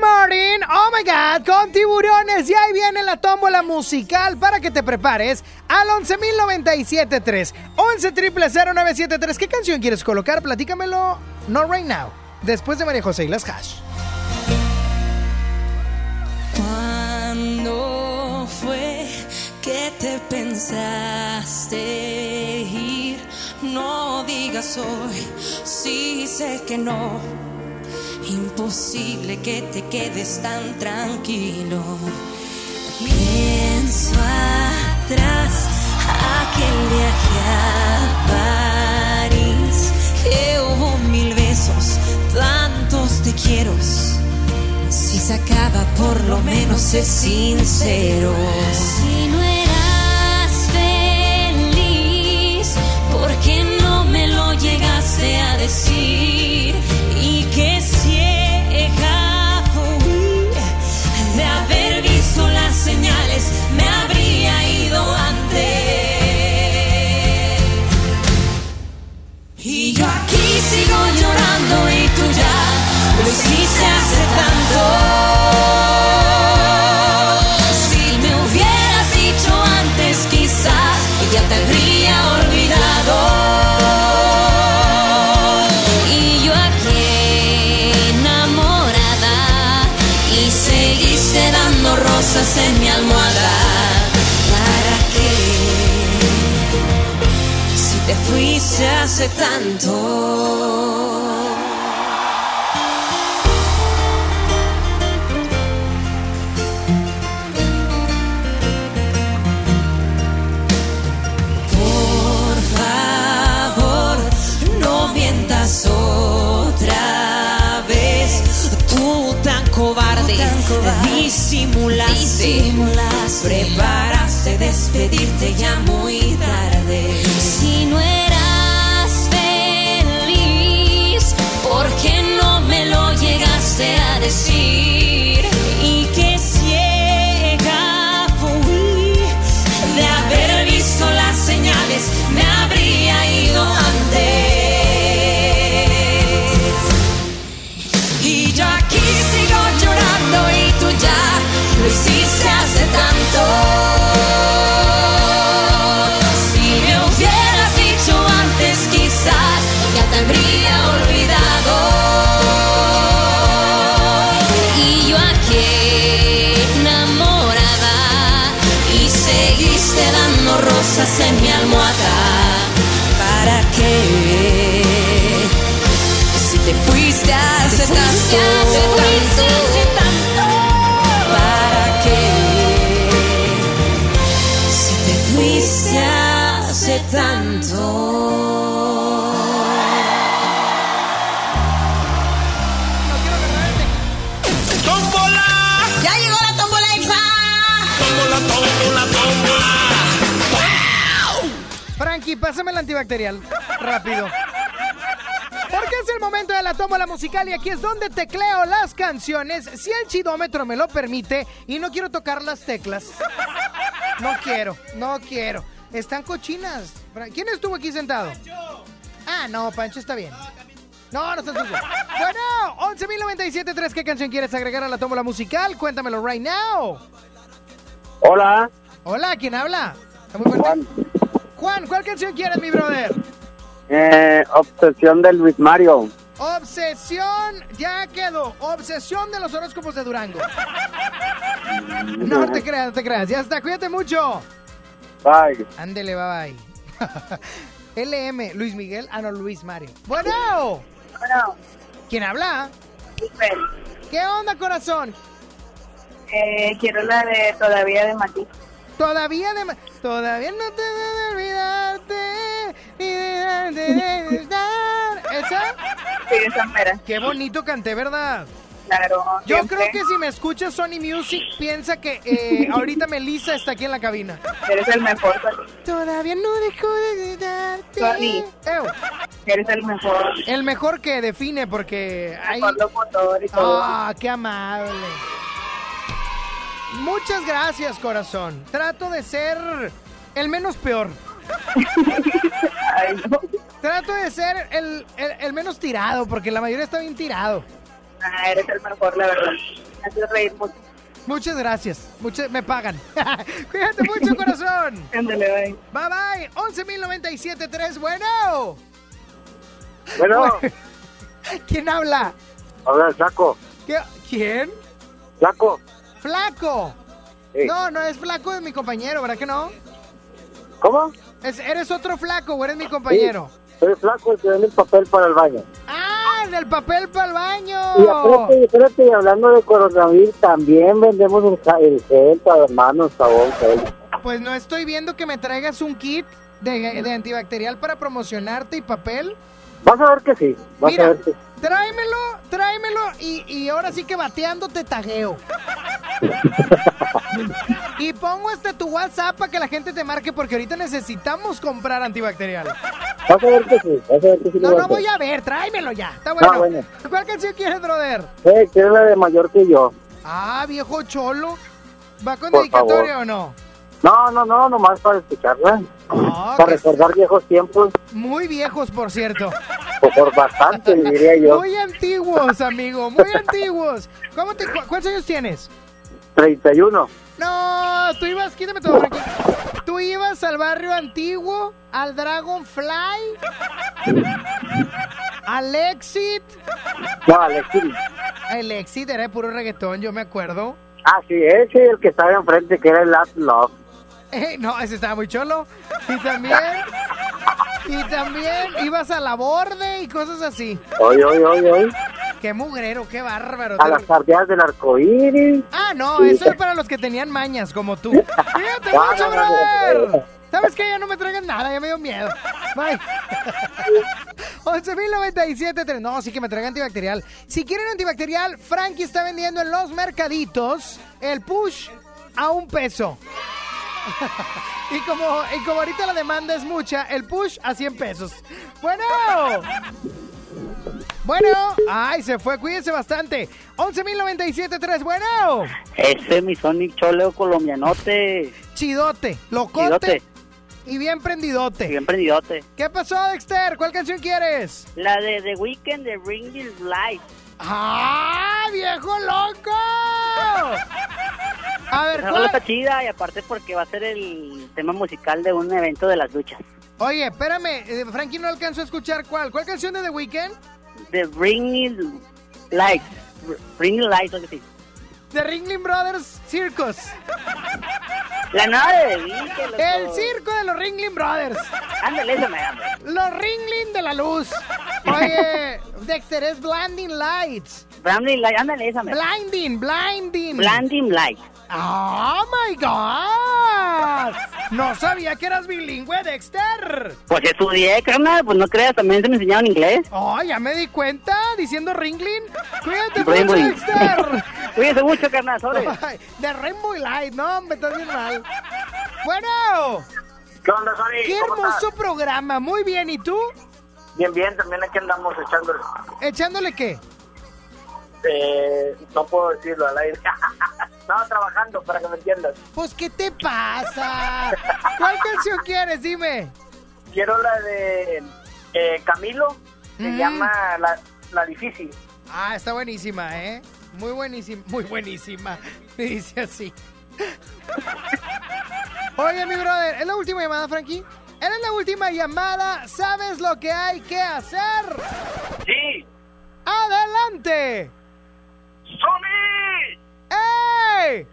S3: Martin, oh my god, con tiburones. Y ahí viene la tómbola musical para que te prepares al 11.097.3. 11.000.973. ¿Qué canción quieres colocar? Platícamelo, no right now. Después de María José y las hash.
S30: ¿Cuándo fue que te pensaste ir? No digas hoy, sí sé que no. Imposible que te quedes tan tranquilo. Pienso atrás, aquel viaje a París, que hubo mil besos, tantos te quiero. Si se acaba, por lo menos sé sincero. Si no eras feliz, ¿por qué no me lo llegaste a decir? Por favor, no mientas otra vez. Tú tan cobarde, disimulaste, preparaste despedirte ya muy tarde.
S57: The
S3: sea. Pásame el antibacterial. Rápido. Porque es el momento de la tómbola musical y aquí es donde tecleo las canciones, si el chidómetro me lo permite, y no quiero tocar las teclas. No quiero, no quiero. Están cochinas. ¿Quién estuvo aquí sentado? Ah, no, Pancho está bien. No, no está sucio. Bueno, 11.097.3, ¿qué canción quieres agregar a la tómbola musical? Cuéntamelo right now.
S58: Hola.
S3: Hola, ¿quién habla? ¿Está muy fuerte? Juan, ¿cuál canción quieres, mi brother?
S58: Eh, obsesión de Luis Mario.
S3: Obsesión, ya quedó. Obsesión de los horóscopos de Durango. [laughs] No te creas, no te creas. Ya está, cuídate mucho.
S58: Bye.
S3: Ándele, bye bye. [laughs] LM, Luis Miguel. Ah, no, Luis Mario. Bueno.
S59: Bueno.
S3: ¿Quién habla?
S59: Super.
S3: ¿Qué onda, corazón?
S59: Eh, quiero la de Todavía de Mati.
S3: Todavía de... Todavía no te debo olvidarte. Ni de estar. ¿Esa?
S59: Sí, esa mera.
S3: Qué bonito canté, ¿verdad?
S59: Claro.
S3: Yo
S59: siempre.
S3: creo que si me escucha Sony Music, piensa que eh, [laughs] ahorita Melissa está aquí en la cabina.
S59: Eres el mejor, Sony.
S3: Todavía no dejo de gritarte.
S59: Sony.
S3: Ew.
S59: Eres el mejor.
S3: El mejor que define, porque hay...
S59: Mejor locutor y todo.
S3: Ah, qué amable. Muchas gracias, corazón. Trato de ser el menos peor. Trato de ser el, el- el menos tirado, porque la mayoría está bien tirado.
S59: Ah, eres el mejor, la verdad. Me haces reír mucho.
S3: Muchas gracias. Muchas, me pagan. [laughs] Cuídate mucho, corazón.
S59: Ándale, bye.
S3: Bye bye. 11.097.3. Bueno.
S58: Bueno. [laughs]
S3: ¿Quién habla?
S58: Habla el Saco.
S3: ¿Qué- ¿Quién?
S58: Flaco.
S3: Flaco.
S58: Sí.
S3: No, no es flaco de mi compañero, ¿verdad que no?
S58: ¿Cómo?
S3: Es- eres otro flaco o eres mi compañero.
S58: Soy flaco y te dan el papel para el baño.
S3: ¡Ah! el del papel para el baño!
S58: Y espérate, espérate, y hablando de coronavirus, también vendemos el, el gel para manos, sabón, gel.
S3: Pues no estoy viendo que me traigas un kit de, de antibacterial para promocionarte y papel.
S58: Vas a ver que sí, vas
S3: Mira,
S58: a ver que sí.
S3: Tráemelo, tráemelo y, y ahora sí que bateando te tagueo. [laughs] y pongo este tu WhatsApp para que la gente te marque porque ahorita necesitamos comprar antibacterial.
S58: Vas a ver que sí, vas a ver que sí.
S3: No, no
S58: voy
S3: a ver, tráemelo ya. Está bueno.
S58: Ah, bueno.
S3: ¿Cuál canción quieres, brother?
S58: Eh, ¿quieres la de mayor que yo?
S3: Ah, viejo cholo. ¿Va con
S58: Por
S3: dedicatoria
S58: favor.
S3: o no?
S58: No, no, no, nomás para escucharla.
S3: Ah,
S58: para recordar viejos tiempos,
S3: Muy viejos, por cierto.
S58: o por bastante, diría yo.
S3: Muy antiguos, amigo, muy antiguos. ¿Cómo te, cu- ¿Cuántos años tienes?
S58: 31.
S3: No, tú ibas, quítame todo, Frankie. Tú ibas al barrio antiguo, al Dragonfly, al Exit.
S58: No, Alexis.
S3: El Exit era de puro reggaetón, yo me acuerdo.
S58: Ah, sí, ese el que estaba enfrente, que era el Last Love.
S3: Eh, no, ese estaba muy cholo. Y también, y también ibas a la borde y cosas así.
S58: Hoy, hoy, hoy, hoy.
S3: Qué mugrero, qué bárbaro.
S58: A las tardeas del arcoíris.
S3: Ah, no, eso es para los que tenían mañas como tú. [laughs]
S58: No,
S3: mucho, brother. ¿Sabes qué? Ya no me traigan nada, ya me dio miedo. Bye. [laughs] 11.097. No, sí que me traigan antibacterial. Si quieren antibacterial, Frankie está vendiendo en los mercaditos el push a un peso. [laughs] y, como, y como ahorita la demanda es mucha, el push a 100 pesos. Bueno. Bueno, ay, se fue, cuídense bastante. 11.097.3, bueno.
S58: Ese es mi Sonic Choleo colombianote.
S3: Chidote, locote
S58: Chidote.
S3: y bien prendidote.
S58: Bien prendidote.
S3: ¿Qué pasó, Dexter? ¿Cuál canción quieres?
S58: La de The Weeknd de Ring Light.
S3: ¡Ah, viejo loco! A ver,
S58: rola está chida y aparte porque va a ser el tema musical de un evento de las duchas.
S3: Oye, espérame, eh, Frankie no alcanzó a escuchar cuál. ¿Cuál canción de The Weeknd?
S58: The Ring Light. Ring Light, algo así.
S3: The Ringling Brothers Circus.
S59: La nueva de.
S3: El circo de los Ringling Brothers.
S59: Ándale, eso me llama.
S3: Los Ringling de la luz. Oye, Dexter es Blinding Lights.
S59: Blinding Light, ándale, esa me
S3: Blinding, blinding.
S59: Blinding Light.
S3: Oh my God. No sabía que eras bilingüe, Dexter.
S59: Pues estudié, carnal, pues no creas, también se me enseñaron inglés.
S3: Oh, ya me di cuenta diciendo Ringling. Cuídate mucho, Dexter. [laughs]
S59: Cuídense mucho, carnal, sobre.
S3: De Rainbow Light, no, me estás bien mal. Bueno,
S60: ¿Qué onda, Sony?
S3: qué
S60: ¿Cómo
S3: hermoso
S60: estás?
S3: programa. Muy bien, ¿y tú?
S60: Bien, bien, también aquí andamos echándole.
S3: ¿Echándole qué?
S60: Eh, no puedo decirlo al aire. [laughs] Estaba trabajando para que me entiendas.
S3: Pues, ¿qué te pasa? ¿Cuál canción quieres? Dime.
S60: Quiero la de eh, Camilo, se
S3: Mm.
S60: llama la, la Difícil.
S3: Ah, está buenísima, ¿eh? Muy buenísima, muy buenísima. Me [laughs] dice así. [laughs] Oye, mi brother, ¿es la última llamada, Frankie? ¿Eres la última llamada? ¿Sabes lo que hay que hacer?
S60: Sí.
S3: ¡Adelante!
S60: ¡Sony!
S3: ¡Ey!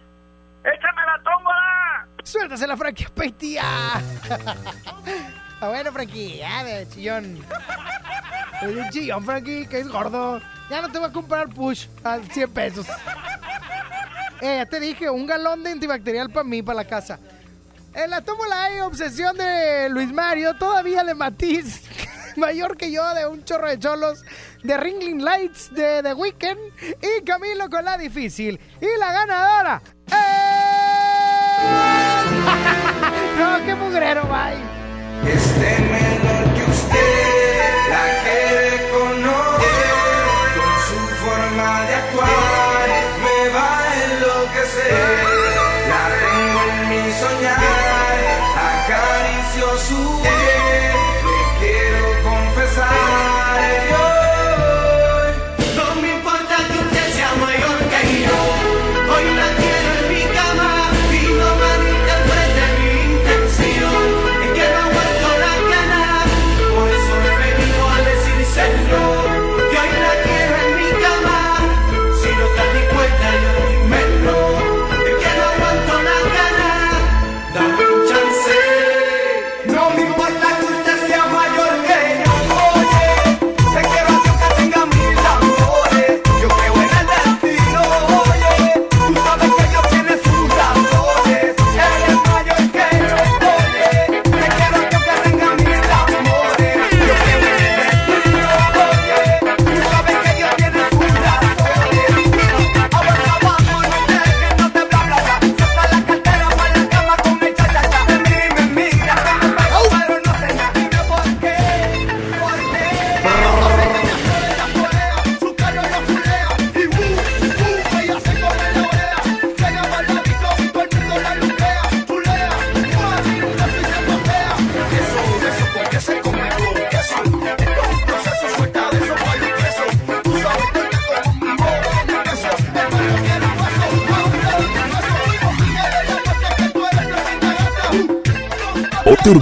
S60: ¡Échame la tómbola!
S3: ¡Suéltase la Frankie Petía! [laughs] ah, bueno, Frankie, ya de chillón. Un chillón, Frankie, que es gordo. Ya no te voy a comprar push a 100 pesos. Eh, ya te dije, un galón de antibacterial para mí, para la casa. En la tómbola hay obsesión de Luis Mario, todavía de Matiz, [laughs] [laughs] mayor que yo, de un chorro de cholos, de Ringling Lights, de The Weeknd, y Camilo con la difícil. Y la ganadora. ¡Eh! [laughs] no, qué mugrero, bye.
S29: Este menor que usted la quiere conocer con su forma de actuar me va a enloquecer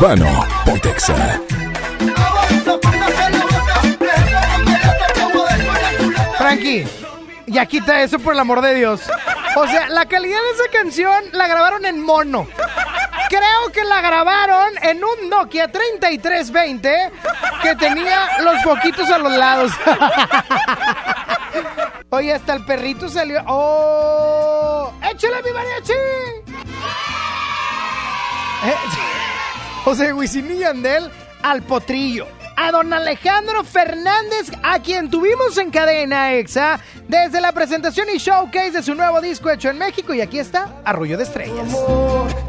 S1: Urbano, Pontexa.
S3: Frankie, ya quita eso por el amor de Dios. O sea, la calidad de esa canción la grabaron en mono. Creo que la grabaron en un Nokia 3320 que tenía los foquitos a los lados. [laughs] Oye, hasta el perrito salió. ¡Oh! ¡Échale mi mariachi! José Wisin y Yandel al potrillo. A don Alejandro Fernández, a quien tuvimos en cadena EXA desde la presentación y showcase de su nuevo disco hecho en México. Y aquí está, Arrullo de Estrellas.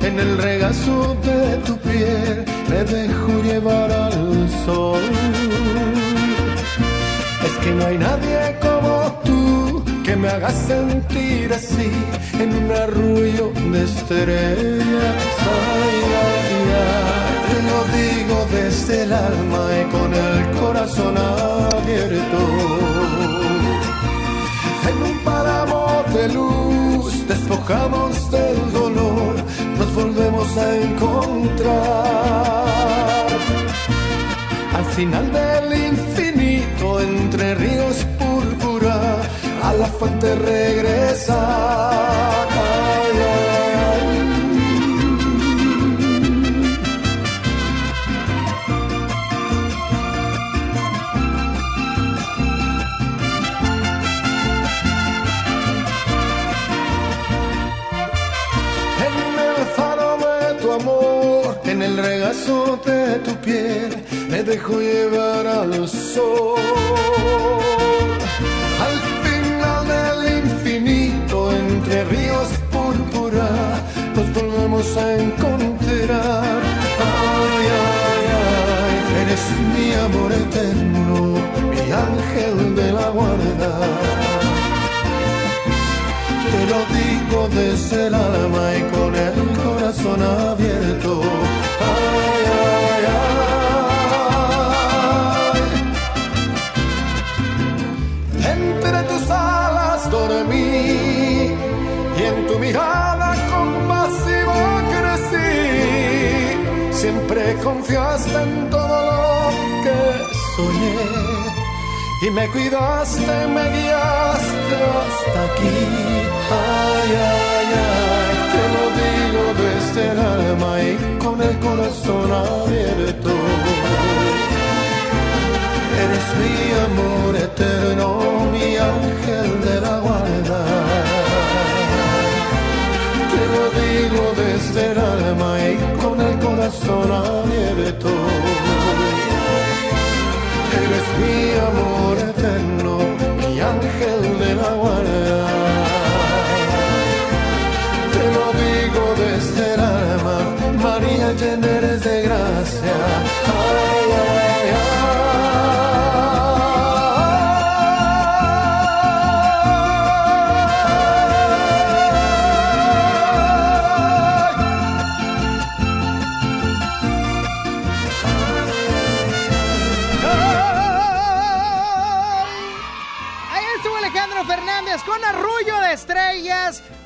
S29: En el regazo de tu piel me dejo llevar al sol. Es que no hay nadie como tú que me haga sentir así en un arrullo de estrellas. Ay, ay, ay. Lo digo desde el alma y con el corazón abierto. En un páramo de luz despojamos del dolor, nos volvemos a encontrar. Al final del infinito, entre ríos púrpura, a la fuente regresar.
S57: De tu piel me dejo llevar al sol. Al final del infinito, entre ríos púrpura, nos volvemos a encontrar. Ay, ay, ay, eres mi amor eterno, mi ángel de la guarda. Te lo digo desde el alma y con el corazón abierto. Y en tu mirada compasiva crecí. Siempre confiaste en todo lo que soñé y me cuidaste, me guiaste hasta aquí. Ay, ay, ay, te lo digo desde el alma y con el corazón abierto. Eres mi amor eterno, mi ángel digo desde el alma y con el corazón abierto.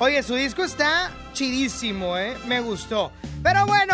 S3: Oye, su disco está chidísimo, ¿eh? Me gustó.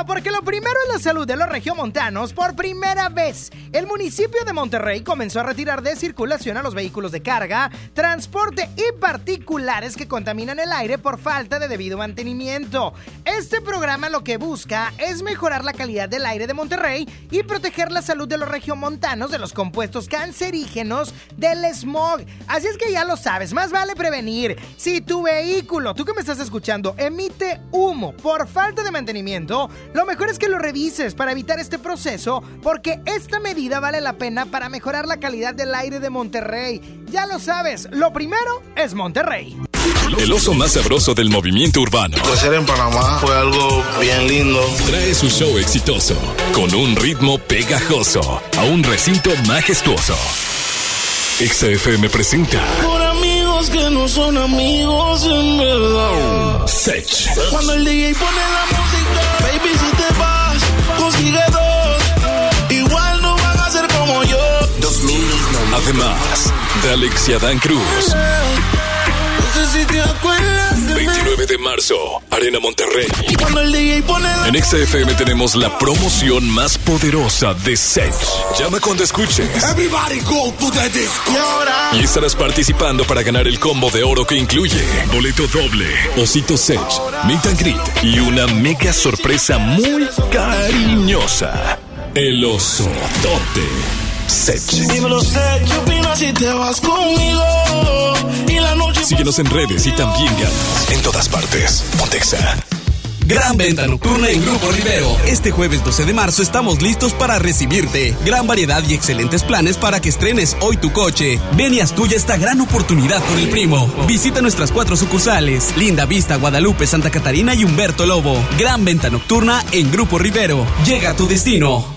S3: Porque lo primero es la salud de los regiomontanos. Por primera vez, el municipio de Monterrey comenzó a retirar de circulación a los vehículos de carga, transporte y particulares que contaminan el aire por falta de debido mantenimiento. Este programa lo que busca es mejorar la calidad del aire de Monterrey y proteger la salud de los regiomontanos de los compuestos cancerígenos del smog. Así es que ya lo sabes, más vale prevenir. Si tu vehículo, tú que me estás escuchando, emite humo por falta de mantenimiento, lo mejor es que lo revises para evitar este proceso, porque esta medida vale la pena para mejorar la calidad del aire de Monterrey. Ya lo sabes, lo primero es Monterrey.
S1: El oso más sabroso del movimiento urbano.
S61: Crecer en Panamá fue algo bien lindo.
S1: Trae su show exitoso con un ritmo pegajoso a un recinto majestuoso. XFM presenta
S57: Por amigos que no son amigos en verdad.
S1: Sech.
S57: Cuando el DJ pone la música, baby, si te vas, consigue dos. Igual no van a ser como yo.
S1: Además de Alex y Adán Cruz.
S57: No sé si te acuerdas.
S1: 29 de marzo, Arena Monterrey. En XFM tenemos la promoción más poderosa de Sech. Llama cuando escuches.
S57: Everybody go to the disco. Y ahora,
S1: Y estarás participando para ganar el combo de oro que incluye boleto doble, osito Sech, meet and greet y una mega sorpresa muy cariñosa. El oso tote Sech.
S57: dímelo, sé, ¿qué opinas si te vas conmigo? Y la noche
S1: Síguenos en redes y también ganas en todas partes. Pontexa.
S25: Gran venta nocturna en Grupo Rivero. Este jueves 12 de marzo estamos listos para recibirte. Gran variedad y excelentes planes para que estrenes hoy tu coche. Ven y haz tuya esta gran oportunidad con el primo. Visita nuestras cuatro sucursales: Linda Vista, Guadalupe, Santa Catarina y Humberto Lobo. Gran venta nocturna en Grupo Rivero. Llega a tu destino.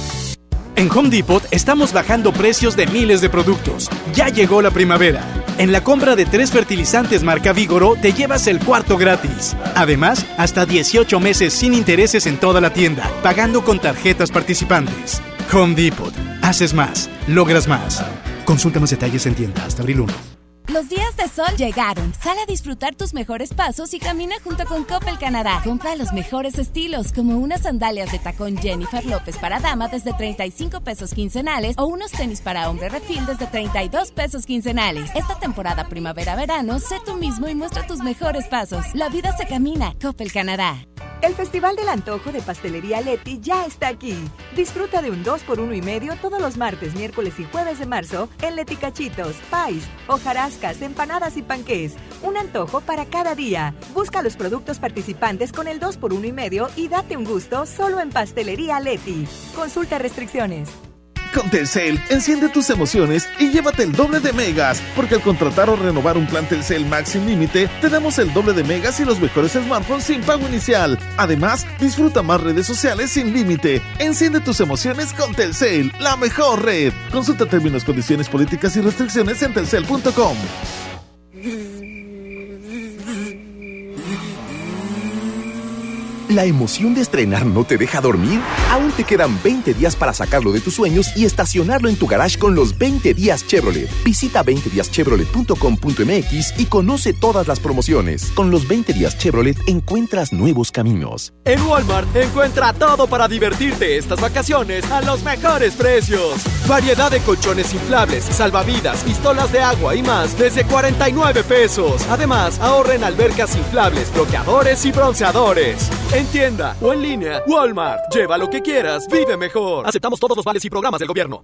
S62: En Home Depot estamos bajando precios de miles de productos. Ya llegó la primavera. En la compra de tres fertilizantes marca Vigoro te llevas el cuarto gratis. Además, hasta 18 meses sin intereses en toda la tienda, pagando con tarjetas participantes. Home Depot. Haces más, logras más. Consulta más detalles en tienda hasta abril 1.
S14: Los días de sol llegaron. Sal a disfrutar tus mejores pasos y camina junto con Coppel Canadá. Compra los mejores estilos, como unas sandalias de tacón Jennifer López para dama desde 35 pesos quincenales o unos tenis para hombre refil desde 32 pesos quincenales. Esta temporada primavera-verano, sé tú mismo y muestra tus mejores pasos. La vida se camina. Coppel Canadá.
S20: El Festival del Antojo de Pastelería Leti ya está aquí. Disfruta de un 2 por 1 y medio todos los martes, miércoles y jueves de marzo en Leti Cachitos, Pais, hojarascas, empanadas y panqués. Un antojo para cada día. Busca los productos participantes con el 2 por 1 y medio y date un gusto solo en Pastelería Leti. Consulta restricciones.
S63: Con Telcel, enciende tus emociones y llévate el doble de megas, porque al contratar o renovar un plan Telcel Max sin límite, tenemos el doble de megas y los mejores smartphones sin pago inicial. Además, disfruta más redes sociales sin límite. Enciende tus emociones con Telcel, la mejor red. Consulta términos, condiciones políticas y restricciones en telcel.com.
S64: ¿La emoción de estrenar no te deja dormir? Aún te quedan 20 días para sacarlo de tus sueños y estacionarlo en tu garage con los 20 días Chevrolet. Visita 20díaschevrolet.com.mx y conoce todas las promociones. Con los 20 días Chevrolet encuentras nuevos caminos.
S28: En Walmart encuentra todo para divertirte estas vacaciones a los mejores precios. Variedad de colchones inflables, salvavidas, pistolas de agua y más desde 49 pesos. Además, ahorra en albercas inflables, bloqueadores y bronceadores. Tienda o en línea, Walmart. Lleva lo que quieras, vive mejor. Aceptamos todos los vales y programas del gobierno.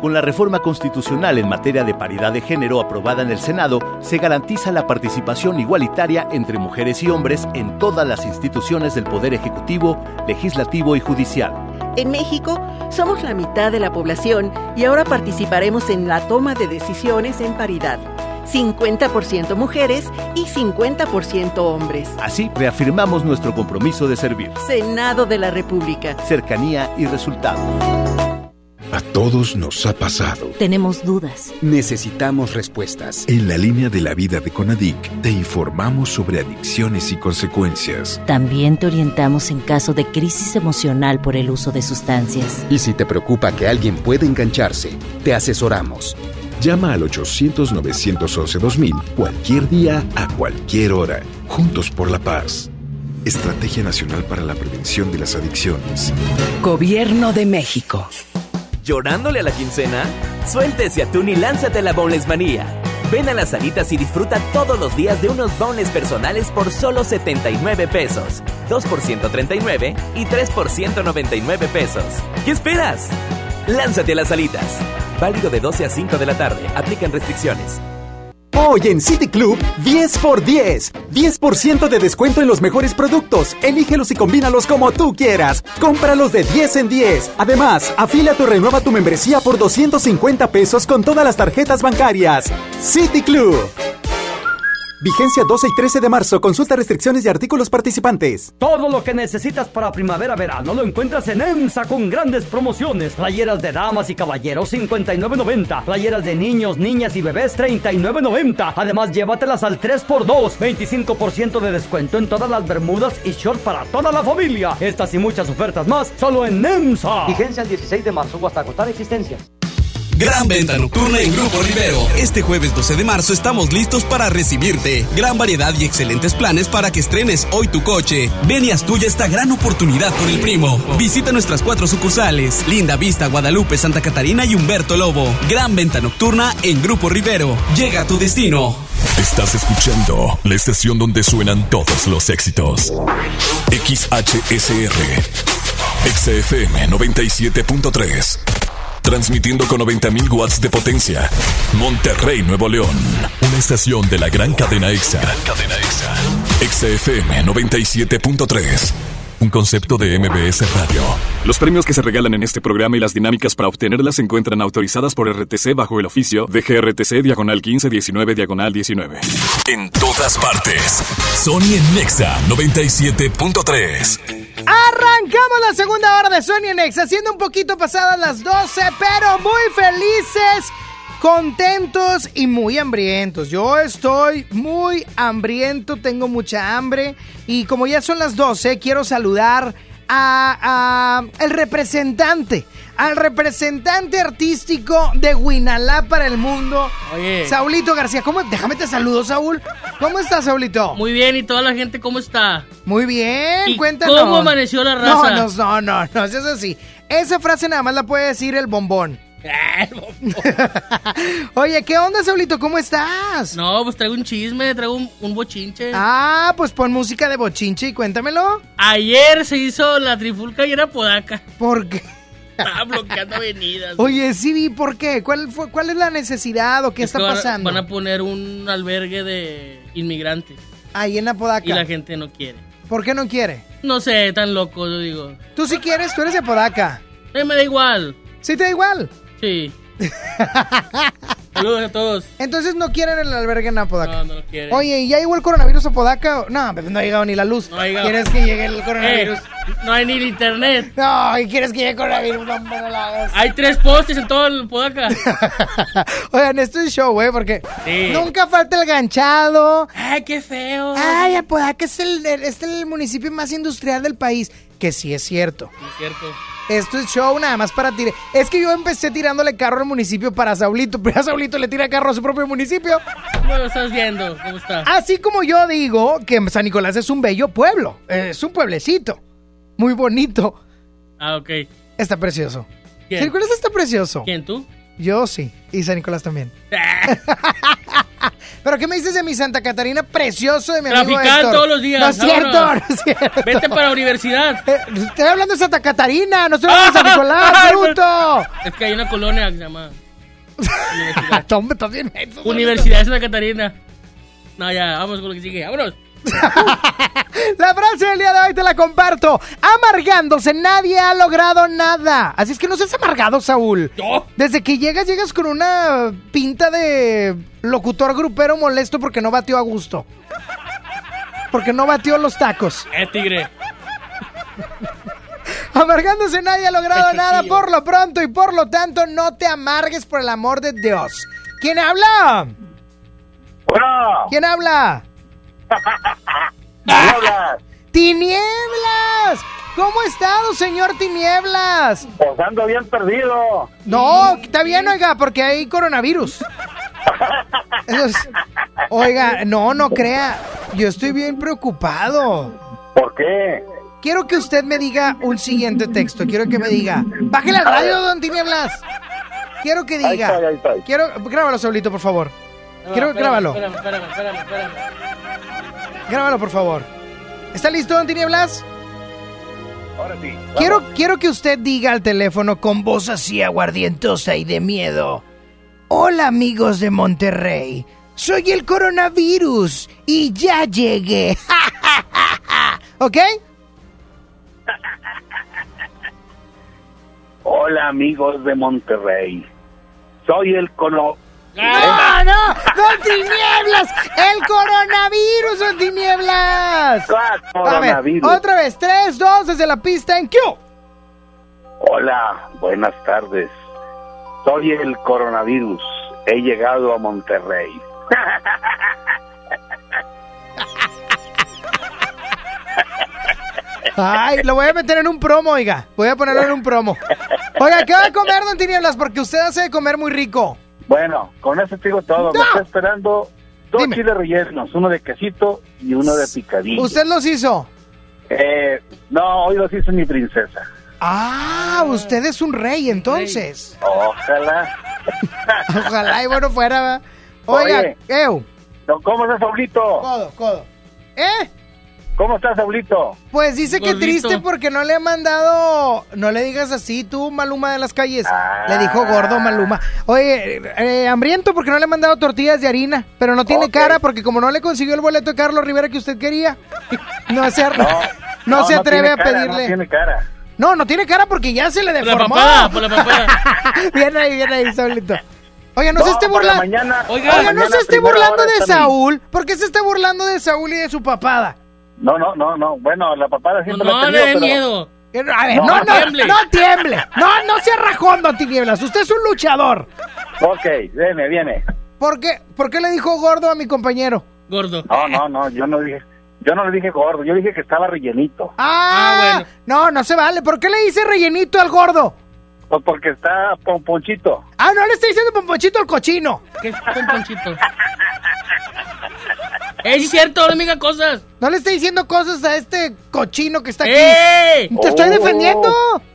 S65: Con la reforma constitucional en materia de paridad de género aprobada en el Senado, se garantiza la participación igualitaria entre mujeres y hombres en todas las instituciones del Poder Ejecutivo, Legislativo y Judicial.
S66: En México somos la mitad de la población y ahora participaremos en la toma de decisiones en paridad. 50% mujeres y 50% hombres.
S65: Así reafirmamos nuestro compromiso de servir.
S66: Senado de la República.
S65: Cercanía y resultados.
S23: A todos nos ha pasado.
S14: Tenemos dudas.
S23: Necesitamos respuestas. En la línea de la vida de Conadic te informamos sobre adicciones y consecuencias.
S14: También te orientamos en caso de crisis emocional por el uso de sustancias.
S23: Y si te preocupa que alguien pueda engancharse, te asesoramos. Llama al 800-911-2000 cualquier día, a cualquier hora. Juntos por la paz. Estrategia Nacional para la Prevención de las Adicciones.
S27: Gobierno de México.
S67: ¿Llorándole a la quincena? Suéltese atún y lánzate a la Boneless Manía. Ven a las salitas y disfruta todos los días de unos boneless personales por solo 79 pesos. 2 por 139 y 3 por 199 pesos. ¿Qué esperas? Lánzate a las salitas. Válido de 12 a 5 de la tarde. Aplican restricciones.
S68: Hoy en City Club, 10 por 10. 10% de descuento en los mejores productos. Elígelos y combínalos como tú quieras. Cómpralos de 10 en 10. Además, afílate o renueva tu membresía por 250 pesos con todas las tarjetas bancarias. City Club. Vigencia 12 y 13 de marzo. Consulta restricciones y artículos participantes.
S69: Todo lo que necesitas para primavera-verano lo encuentras en EMSA con grandes promociones. Playeras de damas y caballeros 59.90. Playeras de niños, niñas y bebés 39.90. Además, llévatelas al 3x2. 25% de descuento en todas las bermudas y shorts para toda la familia. Estas y muchas ofertas más solo en EMSA. Vigencia el 16 de marzo hasta agotar existencias.
S25: Gran venta nocturna en Grupo Rivero. Este jueves 12 de marzo estamos listos para recibirte. Gran variedad y excelentes planes para que estrenes hoy tu coche. Ven y haz tuya esta gran oportunidad con el primo. Visita nuestras cuatro sucursales: Linda Vista, Guadalupe, Santa Catarina y Humberto Lobo. Gran venta nocturna en Grupo Rivero. Llega a tu destino.
S1: Estás escuchando la estación donde suenan todos los éxitos. XHSR. XFM 97.3. Transmitiendo con 90.000 watts de potencia. Monterrey, Nuevo León. Una estación de la gran cadena EXA. cadena EXA. XFM 97.3. Un concepto de MBS Radio. Los premios que se regalan en este programa y las dinámicas para obtenerlas se encuentran autorizadas por RTC bajo el oficio de GRTC Diagonal 1519 Diagonal 19. En todas partes. Sony en Nexa 97.3.
S3: Arrancamos la segunda hora de Sony Nexa, haciendo un poquito pasadas las 12, pero muy felices, contentos y muy hambrientos. Yo estoy muy hambriento, tengo mucha hambre y como ya son las 12, quiero saludar a, a el representante, al representante artístico de Guinalá para el mundo,
S70: Oye.
S3: Saulito García. ¿Cómo? Déjame te saludo, Saúl. ¿Cómo estás, Saulito?
S70: Muy bien, ¿y toda la gente cómo está?
S3: Muy bien,
S70: ¿Y
S3: cuéntanos.
S70: cómo amaneció la raza?
S3: No, no, no, no, no, eso es así. Esa frase nada más la puede decir el bombón. [laughs] Oye, ¿qué onda, Saulito? ¿Cómo estás?
S70: No, pues traigo un chisme, traigo un, un bochinche.
S3: Ah, pues pon música de bochinche y cuéntamelo.
S70: Ayer se hizo la trifulca y era Podaca.
S3: ¿Por qué? [laughs]
S70: Estaba bloqueando avenidas.
S3: Oye, sí vi, ¿por qué? ¿Cuál, fue, ¿Cuál es la necesidad o qué
S70: Es
S3: está
S70: van
S3: pasando?
S70: Van a poner un albergue de inmigrantes
S3: Ahí en Apodaca.
S70: y la gente no quiere.
S3: ¿Por qué no quiere?
S70: No sé, tan loco, yo digo.
S3: Tú sí quieres, tú eres de Apodaca.
S70: Eh, me da igual.
S3: ¿Sí te da igual?
S70: Sí. [laughs] Saludos a todos.
S3: Entonces no quieren el albergue en Apodaca.
S70: No, no lo quieren.
S3: Oye, ¿y ya llegó el coronavirus a Apodaca? No, pues no ha llegado ni la luz.
S70: No ha llegado.
S3: ¿Quieres que llegue el coronavirus?
S70: Eh, no hay ni el internet.
S3: No, ¿y quieres que llegue el coronavirus? No, hagas.
S70: Hay tres postes en todo el Podaca. [laughs]
S3: Oigan, esto es show, güey, porque
S70: Sí.
S3: nunca falta el ganchado.
S70: Ay, qué feo.
S3: Ay, Apodaca es el, es el municipio más industrial del país. Que sí es cierto.
S70: Es cierto.
S3: Esto es show nada más para tirar. Es que yo empecé tirándole carro al municipio para Saulito, [laughs] pero a Saulito le tira carro a su propio municipio.
S70: ¿Cómo lo estás viendo? ¿Cómo está?
S3: Así como yo digo que San Nicolás es un bello pueblo, es un pueblecito, muy bonito,
S70: Ah, ok.
S3: está precioso.
S70: ¿Quién?
S3: San Nicolás está precioso.
S70: ¿Quién, tú?
S3: Yo sí, y San Nicolás también. [laughs] Pero ¿qué me dices de mi Santa Catarina precioso de mi amigo
S70: Traficar
S3: Héctor?
S70: todos los días.
S3: No es cierto, no es cierto.
S70: Vete para la universidad. [laughs]
S3: Eh, estoy hablando de Santa Catarina, no estoy hablando de San Nicolás, [laughs]
S70: Ay,
S3: bruto.
S70: Es que hay una colonia que se llama [laughs]
S3: Toma, bien menso,
S70: Universidad de Santa Catarina. No, ya, vamos con lo que sigue. Vámonos. [laughs]
S3: La frase del día de hoy te la comparto. Amargándose, nadie ha logrado nada. Así es que no seas amargado, Saúl. Desde que llegas, llegas con una pinta de locutor grupero molesto porque no batió a gusto. Porque no batió los tacos.
S70: Eh, tigre.
S3: Amargándose, nadie ha logrado nada por lo pronto y por lo tanto no te amargues por el amor de Dios. ¿Quién habla? ¿Quién habla? [laughs]
S60: hablas?
S3: ¡Tinieblas! ¿Cómo ha estado, señor Tinieblas?
S60: Pues ando bien perdido.
S3: No, está bien, oiga, porque hay coronavirus. [laughs] Es- Oiga, no, no crea. Yo estoy bien preocupado.
S60: ¿Por qué?
S3: Quiero que usted me diga un siguiente texto. Quiero que me diga. Bájale al radio, don Tinieblas. Quiero que
S60: Ahí
S3: diga.
S60: estoy, ahí estoy.
S3: Quiero. Grábalo, Saulito, por favor. Quiero,
S70: Espérame,
S3: grábalo.
S70: Espérame, espérame, espérame, espérame.
S3: Grábalo, por favor. ¿Está listo, don Tinieblas?
S60: Ahora sí.
S3: Quiero, quiero que usted diga al teléfono con voz así aguardientosa y de miedo. Hola amigos de Monterrey, soy el coronavirus y ya llegué. [laughs] ¿Ok?
S60: Hola amigos de Monterrey. Soy el cono...
S3: ¡No, no! ¡Don Tinieblas! ¡El coronavirus, Don Tinieblas! A ver,
S60: coronavirus.
S3: otra vez, 3, 2, desde la pista en Q.
S60: Hola, buenas tardes. Soy el coronavirus. He llegado a Monterrey.
S3: Ay, lo voy a meter en un promo, oiga. Voy a ponerlo en un promo. Oiga, ¿qué va a comer, Don Tinieblas? Porque usted hace de comer muy rico.
S60: Bueno, con eso te digo todo. Me está esperando dos chiles rellenos, uno de quesito y uno de picadillo.
S3: ¿Usted los hizo?
S60: Eh, no, hoy los hizo mi princesa.
S3: Ah, usted es un rey, entonces.
S60: Ojalá. [laughs]
S3: Ojalá y bueno fuera. ¿va? Oiga,
S60: Oye. ¿Cómo estás, Saulito?
S3: Codo, codo. ¿Eh?
S60: ¿Cómo estás, Saulito?
S3: Pues dice que
S60: Gordito.
S3: triste porque no le ha mandado. No le digas así, tú, Maluma de las calles.
S60: Ah.
S3: Le dijo gordo Maluma. Oye, eh, hambriento porque no le ha mandado tortillas de harina. Pero no tiene cara porque, como no le consiguió el boleto de Carlos Rivera que usted quería, [laughs] no se, no, se atreve a
S60: cara,
S3: pedirle.
S60: No tiene cara.
S3: No, no tiene cara porque ya se le
S70: Por la
S3: deformó.
S70: papada, por la papada. [laughs]
S3: bien ahí, bien ahí, Saulito. Oiga, no,
S60: No,
S3: se esté
S60: por la
S3: burlando.
S60: mañana-
S3: Oiga, no se esté burlando de Saúl. ¿Por qué se está burlando de Saúl y de su papada?
S60: No, no, no, no. Bueno, la papada siempre
S70: No
S60: la
S70: le
S60: pero-
S70: miedo.
S3: A ver,
S60: No,
S3: no,
S60: no
S3: no,
S60: tiemble.
S3: no tiemble. No, no sea rajón, don Tinieblas. Usted es un luchador.
S60: Ok, viene, viene.
S3: ¿Por qué, ¿Por qué le dijo gordo a mi compañero?
S70: Gordo.
S60: No, no, no, yo no dije. Yo no le dije gordo, yo dije que estaba rellenito.
S3: Ah, no, no se vale. ¿Por qué le dice rellenito al gordo?
S60: Pues porque está pomponchito.
S3: Ah, no le está diciendo pomponchito al cochino.
S71: ¿Qué es pomponchito? [laughs] ¡Eh, es cierto! ¡No me diga cosas!
S3: No le está diciendo cosas a este cochino que está aquí.
S71: ¡Ey!
S3: ¡Te estoy
S71: Oh.
S3: defendiendo!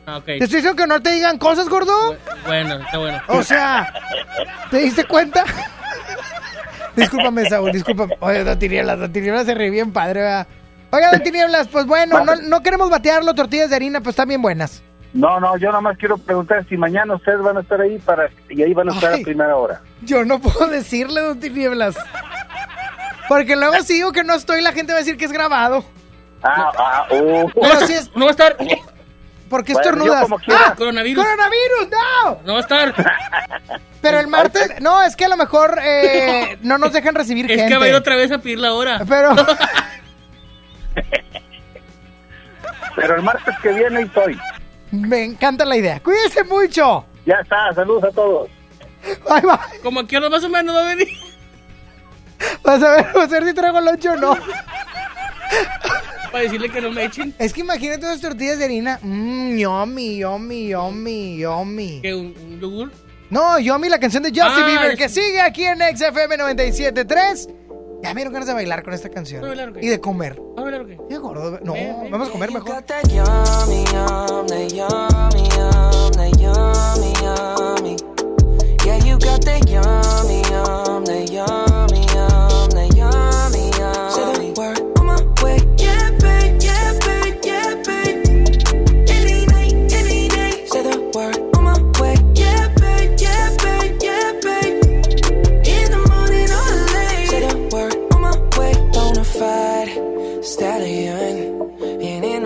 S71: Ah, ok.
S3: Te estoy diciendo que no te digan cosas, gordo.
S71: Bueno, está bueno.
S3: O sea, ¿te diste cuenta? [laughs] Discúlpame, Saúl, discúlpame. Oye, Don Tinieblas, Don Tinieblas se ríe bien padre, ¿verdad? Oiga, Don Tinieblas, pues bueno, no, no queremos batearlo, tortillas de harina, pues están bien buenas.
S60: No, no, yo nada más quiero preguntar si mañana ustedes van a estar ahí para y ahí van a estar
S3: Ay.
S60: a primera hora.
S3: Yo no puedo decirle, Don Tinieblas. Porque luego si digo que no estoy, la gente va a decir que es grabado.
S60: Ah, ah, oh.
S3: Pero si es...
S71: No va a estar.
S3: ¿Por qué
S60: Bueno,
S3: estornudas?
S60: como quiera.
S3: ¡Ah!
S71: Coronavirus.
S3: ¡Coronavirus! ¡No!
S71: No va a estar.
S3: Pero el martes... No, es que a lo mejor eh, no nos dejan recibir
S71: Es
S3: gente.
S71: que va a ir otra vez a pedir la hora.
S3: Pero... [laughs]
S60: Pero el martes que viene ahí estoy.
S3: Me encanta la idea. Cuídense mucho.
S60: Ya está, saludos a todos.
S3: Bye, bye.
S71: Como aquí ahora más o menos va a venir.
S3: Vas a ver, vas a ver si traigo lonche o no.
S71: Para decirle que no me echen.
S3: Es que imagínate unas tortillas de harina. Mmm, yummy, yummy, yummy, yummy.
S71: ¿Qué? ¿Un, un yogur?
S3: No, yummy, la canción de Justin
S71: Ah,
S3: Bieber,
S71: es-
S3: que sigue aquí en XFM 97.3. Ya me dieron ganas de bailar con esta canción.
S71: ¿Va a bailar o qué?
S3: Y de comer.
S71: ¿Va a ver o qué?
S3: Qué gordo. No, vamos a comer mejor.
S30: Yeah, you got that yummy, yum, that yummy, yum,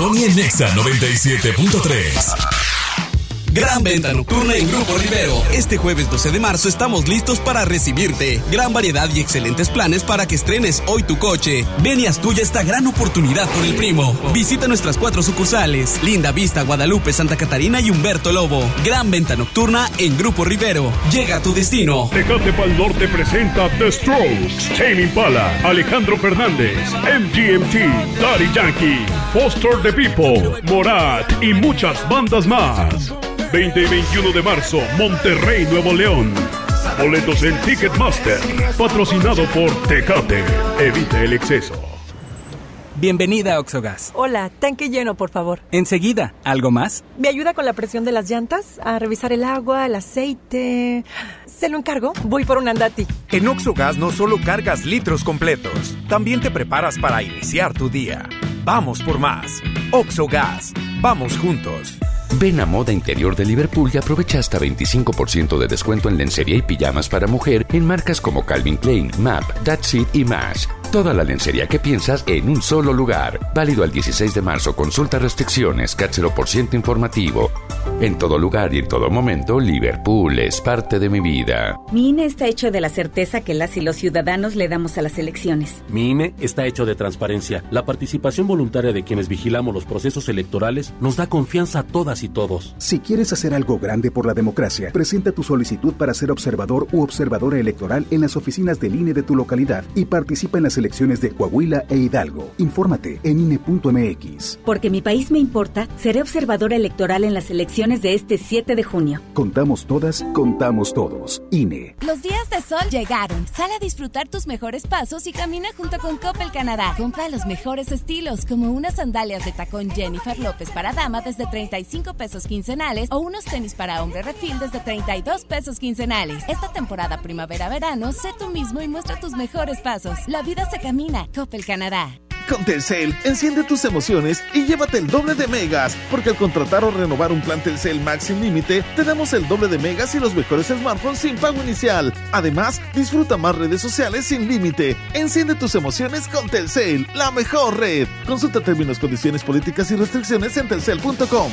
S1: Sony en Nexa 97.3.
S25: Gran venta nocturna en Grupo Rivero. Este jueves 12 de marzo estamos listos para recibirte. Gran variedad y excelentes planes para que estrenes hoy tu coche. Ven y haz tuya esta gran oportunidad con el primo. Visita nuestras cuatro sucursales: Linda Vista, Guadalupe, Santa Catarina y Humberto Lobo. Gran venta nocturna en Grupo Rivero. Llega a tu destino.
S72: Tecate Pal Norte presenta The Strokes, Tame Impala, Alejandro Fernández, MGMT, Daddy Yankee, Foster the People, Morat y muchas bandas más. 20 y 21 de marzo, Monterrey, Nuevo León. Boletos en Ticketmaster, patrocinado por Tecate. Evite el exceso.
S73: Bienvenida a Oxogas.
S74: Hola, tanque lleno, por favor.
S73: Enseguida, ¿algo más?
S74: ¿Me ayuda con la presión de las llantas? A revisar el agua, el aceite. ¿Se lo encargo? Voy por un andati.
S75: En Oxogas no solo cargas litros completos, también te preparas para iniciar tu día. Vamos por más. Oxogas. Vamos juntos.
S10: Ven a Moda Interior de Liverpool y aprovecha hasta 25% de descuento en lencería y pijamas para mujer en marcas como Calvin Klein, MAP, That's It y más. Toda la lencería que piensas en un solo lugar. Válido al 16 de marzo. Consulta restricciones, CAT 0% informativo. En todo lugar y en todo momento, Liverpool es parte de mi vida.
S76: Mi INE está hecho de la certeza que las y los ciudadanos le damos a las elecciones.
S77: Mi INE está hecho de transparencia. La participación voluntaria de quienes vigilamos los procesos electorales nos da confianza a todas y todos.
S78: Si quieres hacer algo grande por la democracia, presenta tu solicitud para ser observador u observadora electoral en las oficinas del INE de tu localidad y participa en las elecciones de Coahuila e Hidalgo. Infórmate en INE.mx.
S76: Porque mi país me importa, seré observadora electoral en las elecciones de este 7 de junio.
S78: Contamos todas, contamos todos. INE.
S14: Los días de sol llegaron. Sal a disfrutar tus mejores pasos y camina junto con Coppel Canadá. Compra los mejores estilos, como unas sandalias de tacón Jennifer López para dama desde 35 pesos quincenales o unos tenis para hombre refil desde 32 pesos quincenales. Esta temporada primavera-verano, sé tú mismo y muestra tus mejores pasos. La vida se camina. Coppel Canadá.
S79: Con Telcel, enciende tus emociones y llévate el doble de megas, porque al contratar o renovar un plan Telcel Max sin límite, te damos el doble de megas y los mejores smartphones sin pago inicial. Además, disfruta más redes sociales sin límite. Enciende tus emociones con Telcel, la mejor red. Consulta términos, condiciones, políticas y restricciones en telcel.com.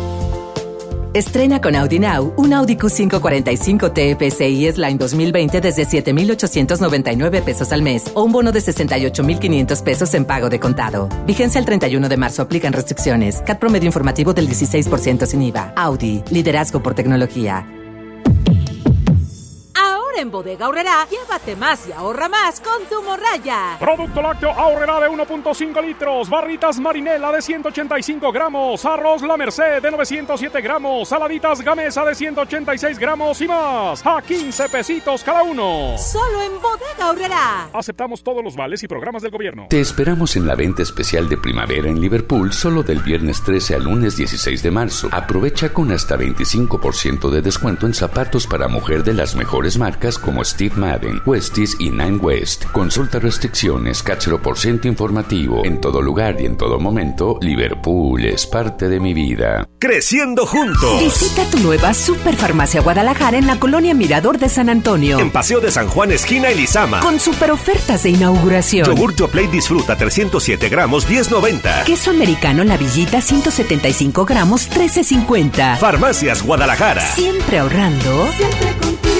S80: Estrena con Audi Now un Audi Q545 TFSI S-Line 2020 desde 7,899 pesos al mes o un bono de 68,500 pesos en pago de contado. Vigencia el 31 de marzo. Aplican restricciones. CAT promedio informativo del 16% sin IVA. Audi. Liderazgo por tecnología.
S15: Ahora en Bodega Horrera, llévate más y ahorra más con tu morraya.
S16: Producto lácteo ahorrera de 1.5 litros, barritas marinela de 185 gramos, arroz La Merced de 907 gramos, saladitas gamesa de 186 gramos y más, a 15 pesitos cada uno.
S15: Solo en Bodega Horrera.
S16: Aceptamos todos los vales y programas del gobierno.
S10: Te esperamos en la venta especial de primavera en Liverpool solo del viernes 13 al lunes 16 de marzo. Aprovecha con hasta 25% de descuento en zapatos para mujer de las mejores marcas como Steve Madden, Westies y Nine West. Consulta restricciones, cáchero por ciento informativo. En todo lugar y en todo momento, Liverpool es parte de mi vida.
S26: Creciendo juntos.
S80: Visita tu nueva Superfarmacia Guadalajara en la colonia Mirador de San Antonio.
S26: En Paseo de San Juan, esquina Elizama.
S80: Con super ofertas de inauguración.
S26: Yogur Play disfruta 307 gramos, 10.90.
S80: Queso americano La Villita 175 gramos, 13.50.
S26: Farmacias Guadalajara.
S80: Siempre ahorrando.
S15: Siempre contigo.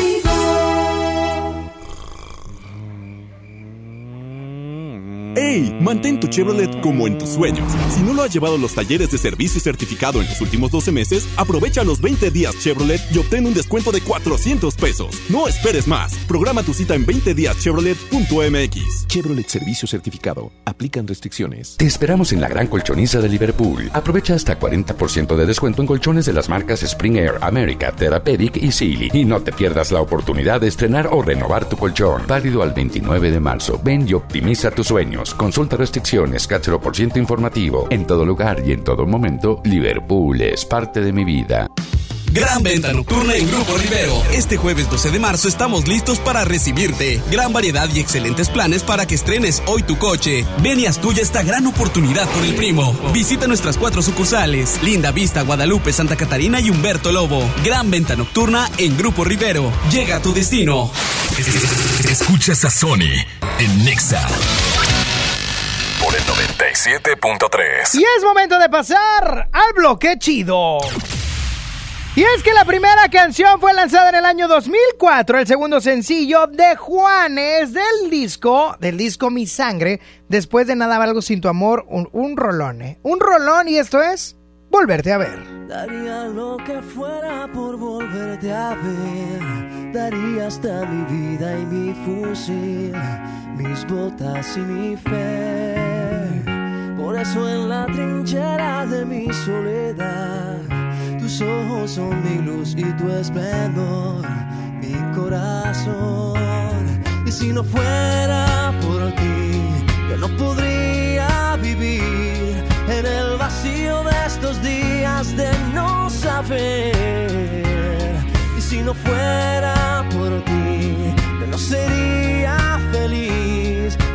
S28: ¡Hey! Mantén tu Chevrolet como en tus sueños. Si no lo has llevado a los talleres de servicio certificado en los últimos 12 meses, aprovecha los 20 días Chevrolet y obtén un descuento de 400 pesos. No esperes más. Programa tu cita en 20díaschevrolet.mx.
S23: Chevrolet Servicio Certificado. Aplican restricciones. Te esperamos en la gran colchoniza de Liverpool. Aprovecha hasta 40% de descuento en colchones de las marcas Spring Air, America, Therapeutic y Sealy. Y no te pierdas la oportunidad de estrenar o renovar tu colchón. Válido al 29 de marzo. Ven y optimiza tus Consulta restricciones, cáchero por ciento informativo. En todo lugar y en todo momento, Liverpool es parte de mi vida.
S25: Gran venta nocturna en Grupo Rivero. Este jueves 12 de marzo estamos listos para recibirte. Gran variedad y excelentes planes para que estrenes hoy tu coche. Ven y haz tuya esta gran oportunidad con el primo. Visita nuestras cuatro sucursales: Linda Vista, Guadalupe, Santa Catarina y Humberto Lobo. Gran venta nocturna en Grupo Rivero. Llega a tu destino.
S1: Escuchas a Sony en Nexa 97.3.
S3: Y es momento de pasar al bloque chido. Y es que la primera canción fue lanzada en el año 2004, el segundo sencillo de Juanes del disco, del disco Mi Sangre, después de nada algo sin tu amor, un, un rolón, ¿eh? Un rolón y esto es Volverte a ver.
S81: Daría lo que fuera por volverte a ver. Daría hasta mi vida y mi fusil, mis botas y mi fe. Por eso en la trinchera de mi soledad, tus ojos son mi luz y tu esplendor, mi corazón. Y si no fuera por ti, yo no podría vivir en el vacío de estos días de no saber. Y si no fuera por ti, yo no sería feliz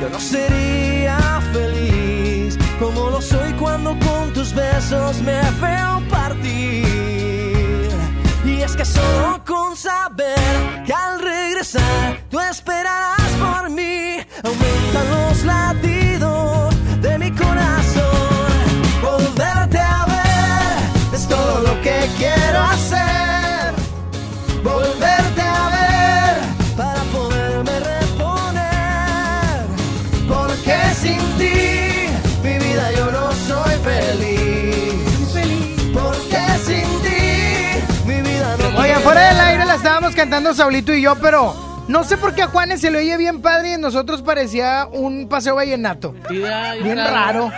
S81: yo no sería feliz como lo soy cuando con tus besos me veo partir. Y es que solo con saber que al regresar tú esperarás por mí, aumentan los latidos de mi corazón. Volverte a ver es todo lo que quiero hacer. Volverte
S3: fuera del aire la estábamos cantando Saulito y yo, pero no sé por qué a Juanes se le oye bien padre y a nosotros parecía un paseo vallenato. Bien raro.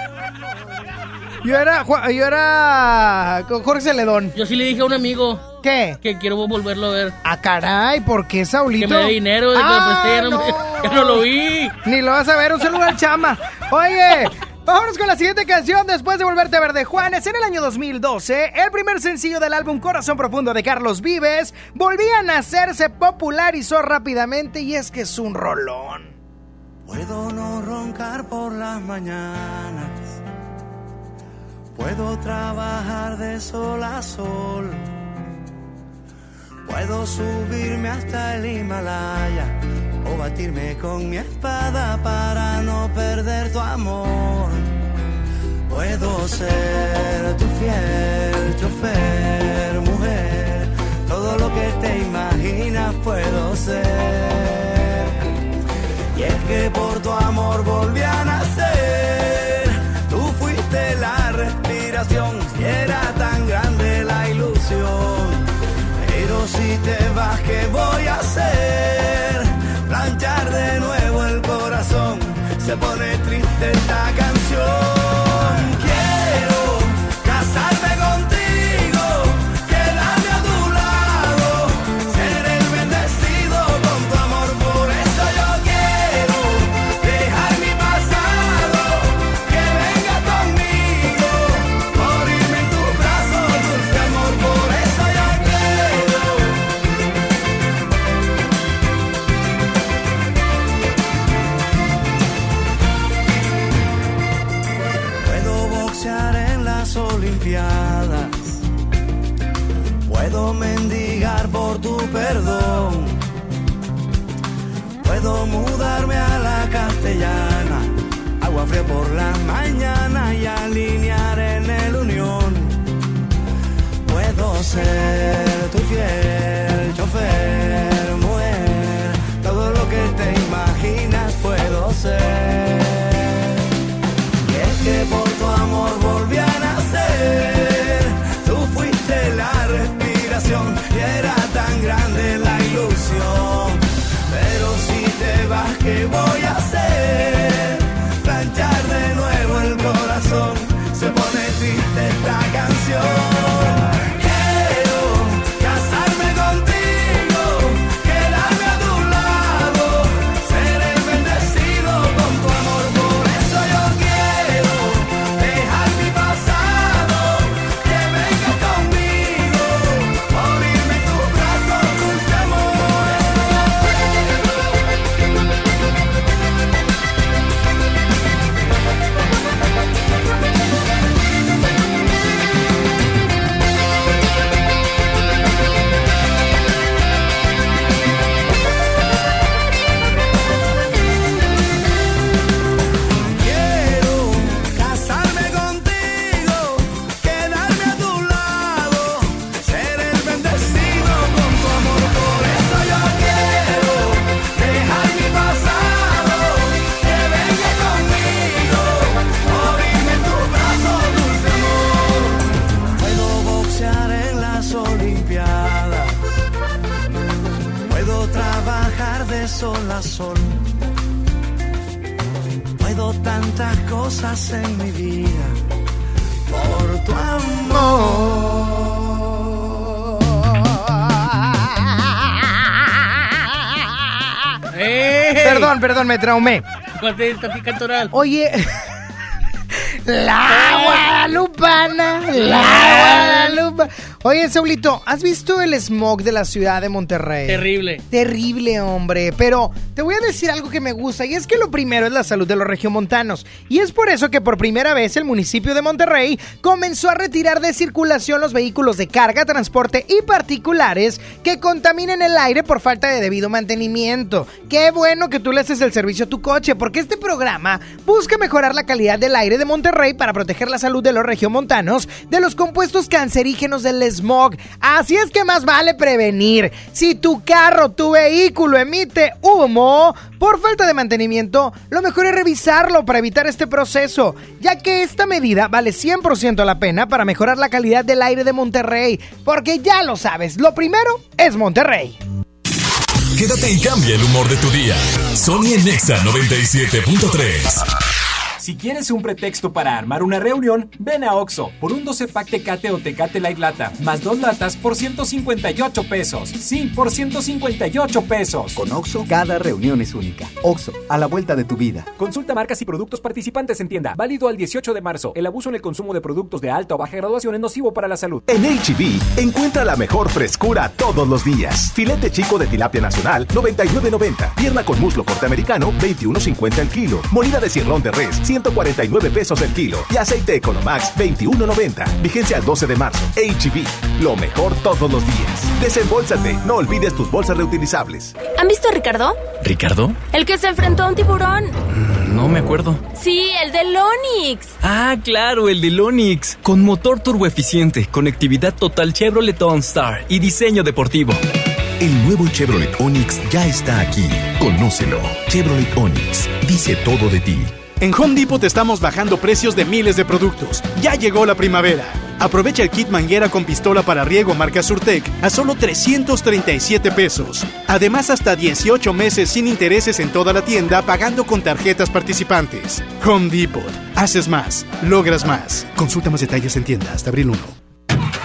S3: Yo era, yo era Jorge Celedón.
S71: Yo sí le dije a un amigo.
S3: ¿Qué?
S71: Que quiero volverlo a ver.
S3: Ah, caray, ¿por qué Saulito?
S71: Que me dé dinero, de que me
S3: Ah,
S71: presté, ya no, me- [laughs] ya no lo vi.
S3: Ni lo vas a ver, un saludo al chama. Oye, vámonos con la siguiente canción después de volverte a ver de Juanes. En el año 2012, el primer sencillo del álbum Corazón Profundo de Carlos Vives volvían a hacerse popularizó rápidamente y es que es un rolón.
S81: Puedo no roncar por las mañanas. Puedo trabajar de sol a sol. Puedo subirme hasta el Himalaya o batirme con mi espada para no perder tu amor. Puedo ser tu fiel chofer, mujer. Todo lo que te imaginas puedo ser. Y es que por tu amor volví a nacer. Tú fuiste la respiración y era tan grande la ilusión. Si te vas, ¿qué voy a hacer? Planchar de nuevo el corazón. Se pone triste esta canción. Por la mañana y alinear en el unión. Puedo ser tu fiel chofer, mujer. Todo lo que te imaginas puedo ser. Y es que por tu amor volví a nacer. Tú fuiste la respiración y era tan grande la ilusión. Pero si te vas, ¿qué voy a
S3: Perdón, perdón, me traumé. Oye, [laughs] la Guadalupana, la Guadalupa. Oye, Saulito, ¿has visto el smog de la ciudad de Monterrey?
S71: Terrible.
S3: Terrible, hombre. Pero te voy a decir algo que me gusta, y es que lo primero es la salud de los regiomontanos. Y es por eso que por primera vez el municipio de Monterrey comenzó a retirar de circulación los vehículos de carga, transporte y particulares que contaminen el aire por falta de debido mantenimiento. Qué bueno que tú le haces el servicio a tu coche, porque este programa busca mejorar la calidad del aire de Monterrey para proteger la salud de los regiomontanos de los compuestos cancerígenos del smog. Así es que más vale prevenir. Si tu carro, tu vehículo emite humo por falta de mantenimiento, lo mejor es revisarlo para evitar este proceso, ya que esta medida vale 100% la pena para mejorar la calidad del aire de Monterrey, porque ya lo sabes, lo primero es Monterrey.
S1: Quédate y cambia el humor de tu día. Sony Nexa 97.3.
S82: Si quieres un pretexto para armar una reunión, ven a Oxo por un 12 pack Tecate o Tecate Light Lata, más dos latas por 158 pesos. Sí, por 158 pesos.
S83: Con Oxo, cada reunión es única. Oxo, a la vuelta de tu vida.
S82: Consulta marcas y productos participantes en tienda. Válido al 18 de marzo. El abuso en el consumo de productos de alta o baja graduación es nocivo para la salud.
S23: En HB, encuentra la mejor frescura todos los días. Filete chico de tilapia nacional, 99.90. Pierna con muslo americano 21.50 el kilo. Molida de cirrón de res, 149 pesos el kilo. Y aceite Economax, 21.90. Vigencia al 12 de marzo. HB, lo mejor todos los días. Desembolsate, no olvides tus bolsas reutilizables.
S84: ¿Han visto a Ricardo?
S28: ¿Ricardo?
S84: El que se enfrentó a un tiburón.
S28: No me acuerdo.
S84: Sí, el del Onix.
S28: Ah, claro, el del Onix. Con motor turboeficiente, conectividad total Chevrolet OnStar y diseño deportivo.
S85: El nuevo Chevrolet Onix ya está aquí. Conócelo. Chevrolet Onix dice todo de ti.
S80: En Home Depot estamos bajando precios de miles de productos. Ya llegó la primavera. Aprovecha el kit manguera con pistola para riego marca Surtec a solo 337 pesos. Además, hasta 18 meses sin intereses en toda la tienda pagando con tarjetas participantes. Home Depot. Haces más, logras más. Consulta más detalles en tienda hasta abril 1.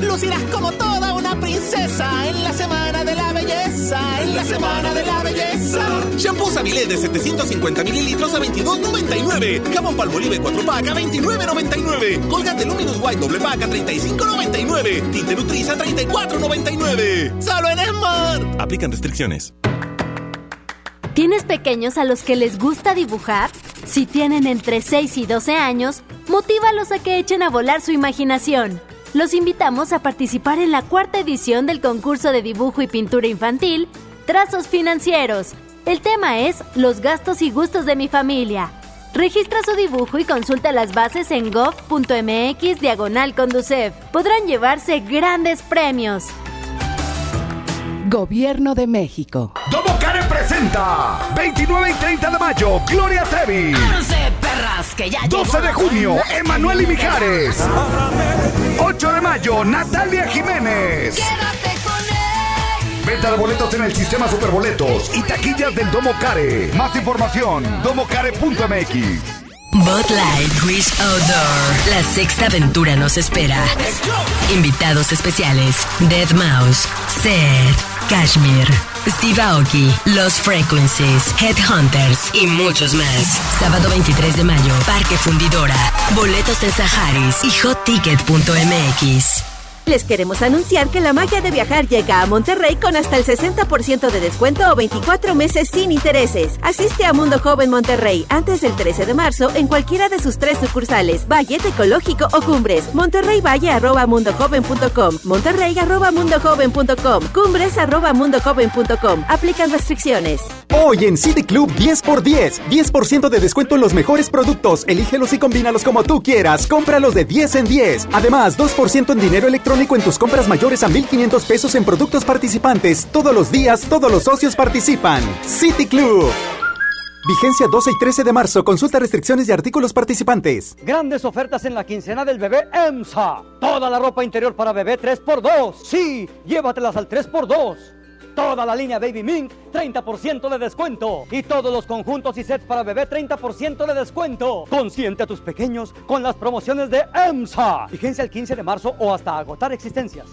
S20: Lucirás como toda una princesa en la semana de la belleza, en la semana de la belleza.
S21: Shampoo Sabilé de 750 mililitros a 22.99. Jabón Palmolive 4 pack a 29.99. Colgate Luminous White doble pack a 35.99. Tinte Nutriza a 34.99. Solo en Smart.
S26: Aplican restricciones.
S84: ¿Tienes pequeños a los que les gusta dibujar? Si tienen entre 6 y 12 años, motívalos a que echen a volar su imaginación los invitamos a participar en la cuarta edición del concurso de dibujo y pintura infantil, Trazos Financieros. El tema es Los gastos y gustos de mi familia. Registra su dibujo y consulta las bases en gov.mx diagonal conducef. Podrán llevarse grandes premios.
S27: Gobierno de México.
S86: Domo Care presenta 29 y 30 de mayo, Gloria Trevi.
S20: perras, que ya
S86: 12 de junio, Emanuel y Mijares. 8 de mayo, Natalia Jiménez.
S20: Quédate con él.
S86: Venta de boletos en el sistema Superboletos y taquillas del Domo Care. Más información, domocare.mx.
S80: Bot Light Wish Outdoor. La sexta aventura nos espera. Invitados especiales: Dead Mouse, Seth, Kashmir, Steve Aoki, Los Frequencies, Headhunters y muchos más. Sábado 23 de mayo, Parque Fundidora. Boletos en Saharis y hotticket.mx.
S17: Les queremos anunciar que la magia de viajar llega a Monterrey con hasta el 60% de descuento o 24 meses sin intereses. Asiste a Mundo Joven Monterrey antes del 13 de marzo en cualquiera de sus tres sucursales, Valle, Ecológico o Cumbres. Monterrey Valle arroba mundojoven.com, Monterrey arroba mundojoven.com, Cumbres arroba mundojoven.com. Aplican restricciones.
S87: Hoy en City Club 10x10, 10% de descuento en los mejores productos. Elígelos y combínalos como tú quieras. Cómpralos de 10 en 10. Además, 2% en dinero electrónico en tus compras mayores a 1,500 pesos en productos participantes. Todos los días, todos los socios participan. City Club. Vigencia 12 y 13 de marzo. Consulta restricciones y artículos participantes.
S88: Grandes ofertas en la quincena del bebé EMSA. Toda la ropa interior para bebé 3x2. Sí, llévatelas al 3x2. Toda la línea Baby Mink, 30% de descuento. Y todos los conjuntos y sets para bebé, 30% de descuento. Consiente a tus pequeños con las promociones de EMSA. Vigencia el 15 de marzo o hasta agotar existencias.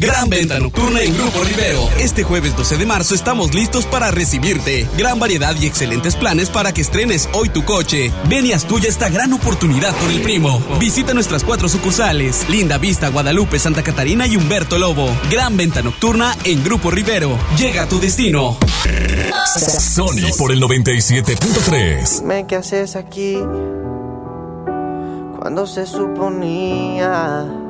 S25: Gran venta nocturna en Grupo Rivero. Este jueves 12 de marzo estamos listos para recibirte. Gran variedad y excelentes planes para que estrenes hoy tu coche. Ven y haz tuya esta gran oportunidad con el primo. Visita nuestras cuatro sucursales: Linda Vista, Guadalupe, Santa Catarina y Humberto Lobo. Gran venta nocturna en Grupo Rivero. Llega a tu destino.
S1: Sony por el 97.3.
S29: Dime qué haces aquí cuando se suponía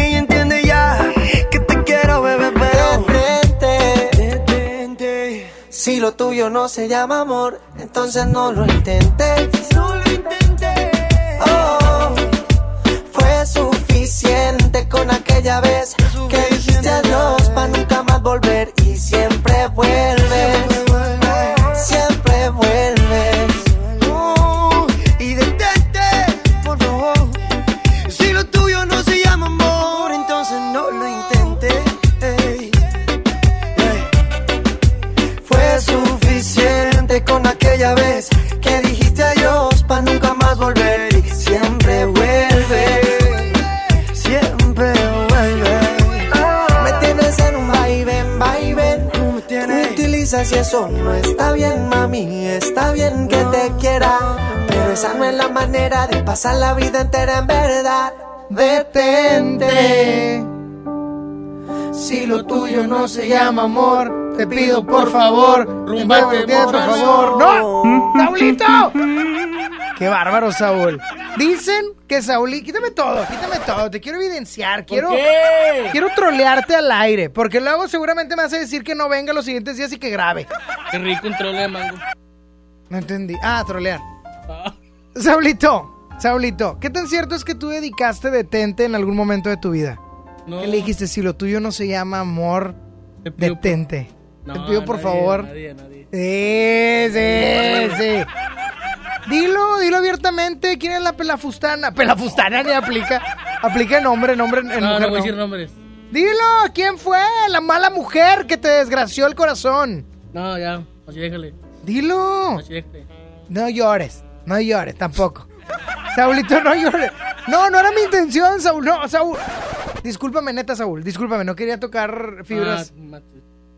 S29: Si lo tuyo no se llama amor, entonces no lo intentes. No lo intentes. Oh, fue suficiente con aquella vez eso no está bien, mami. Está bien que te quiera, pero esa no es la manera de pasar la vida entera en verdad. Detente. Si lo tuyo no se llama amor, te pido por favor,
S3: Rumbate, por favor. ¡No! ¡Saulito! [laughs] ¡Qué bárbaro, Saúl! Dicen que Saúl... Quítame todo, quítame todo. Te quiero evidenciar. Quiero,
S71: qué?
S3: quiero trolearte al aire. Porque luego seguramente me vas a decir que no venga los siguientes días y que grabe.
S71: Qué rico un trole de mango.
S3: No entendí. Ah, trolear. Saulito, Saulito, ¿qué tan cierto es que tú dedicaste detente en algún momento de tu vida?
S71: No.
S3: ¿Qué le dijiste? Si lo tuyo no se llama amor,
S71: Te pido por-
S3: detente.
S71: No,
S3: Te pido por
S71: nadie,
S3: favor.
S71: nadie, nadie.
S3: Sí, sí, sí. Dilo, dilo abiertamente. ¿Quién es la pelafustana? Pelafustana ni aplica. Aplica nombre, nombre en
S71: No,
S3: mujer.
S71: no voy a decir nombres.
S3: Dilo, ¿quién fue? La mala mujer que te desgració el corazón.
S71: No, ya, así déjale.
S3: Dilo.
S71: Así déjale.
S3: No llores, no llores tampoco. Saulito, no llores. No, no era mi intención, Saúl. No, Saúl. Discúlpame, neta, Saúl. Discúlpame, no quería tocar fibras.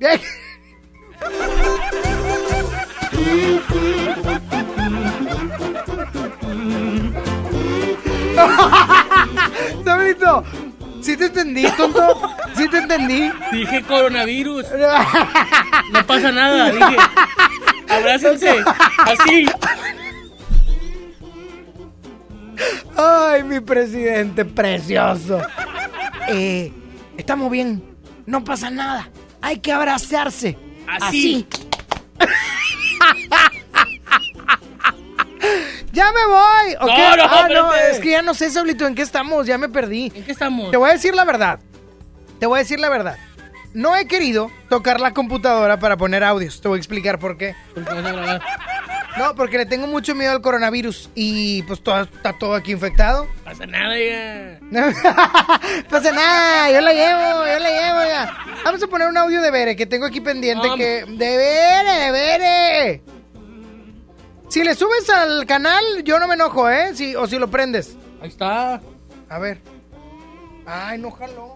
S71: Ah, [laughs] [laughs]
S3: Saulito, ¿sí te entendí, tonto? ¿Sí te entendí?
S71: Dije coronavirus. No pasa nada, dije. Abrácense. Así.
S3: Ay, mi presidente precioso. Eh, estamos bien. No pasa nada. Hay que abrazarse.
S71: Así. [laughs]
S3: ya me voy. ¿o
S71: No,
S3: qué?
S71: no,
S3: Ah, no,
S71: espérate.
S3: es que ya no sé, Saulito, en qué estamos. Ya me perdí.
S71: ¿En qué estamos?
S3: Te voy a decir la verdad. Te voy a decir la verdad. No he querido tocar la computadora para poner audios. Te voy a explicar por qué.
S71: Porque vas a grabar.
S3: No, porque le tengo mucho miedo al coronavirus. Y pues todo, está todo aquí infectado.
S71: Pasa nada, ya. [laughs]
S3: Pasa nada, yo la llevo, yo la llevo ya. Vamos a poner un audio de Bere que tengo aquí pendiente
S71: No,
S3: que... ¡De Bere, de Bere! Si le subes al canal, yo no me enojo, ¿eh? Si, o si lo prendes.
S71: Ahí está.
S3: A ver. Ay, no jaló.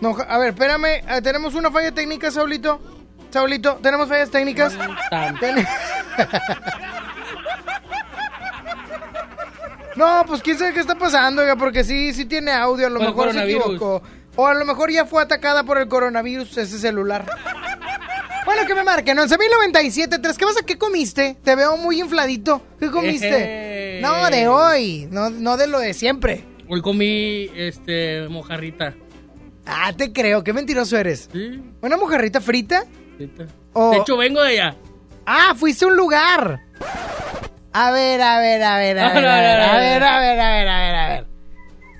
S3: No, a ver, espérame. eh, ¿Tenemos una falla técnica, Saulito? Saulito, ¿tenemos fallas técnicas? Ten- No, pues quién sabe qué está pasando, oiga, porque sí, sí tiene audio, a lo mejor se equivocó. O a lo mejor ya fue atacada por el coronavirus ese celular. Bueno, que me marquen, 11.097, ¿qué pasa? ¿Qué comiste? Te veo muy infladito. ¿Qué comiste?
S71: Eh.
S3: No, de hoy, no, no de lo de siempre.
S71: Hoy comí, este, mojarrita.
S3: Ah, te creo, qué mentiroso eres.
S71: Sí.
S3: ¿Una mojarrita frita? Oh.
S71: De hecho, vengo de allá.
S3: Ah, fuiste a un lugar. A ver, a ver, a ver, a
S71: No,
S3: ver, a ver, a ver, a ver, a ver, a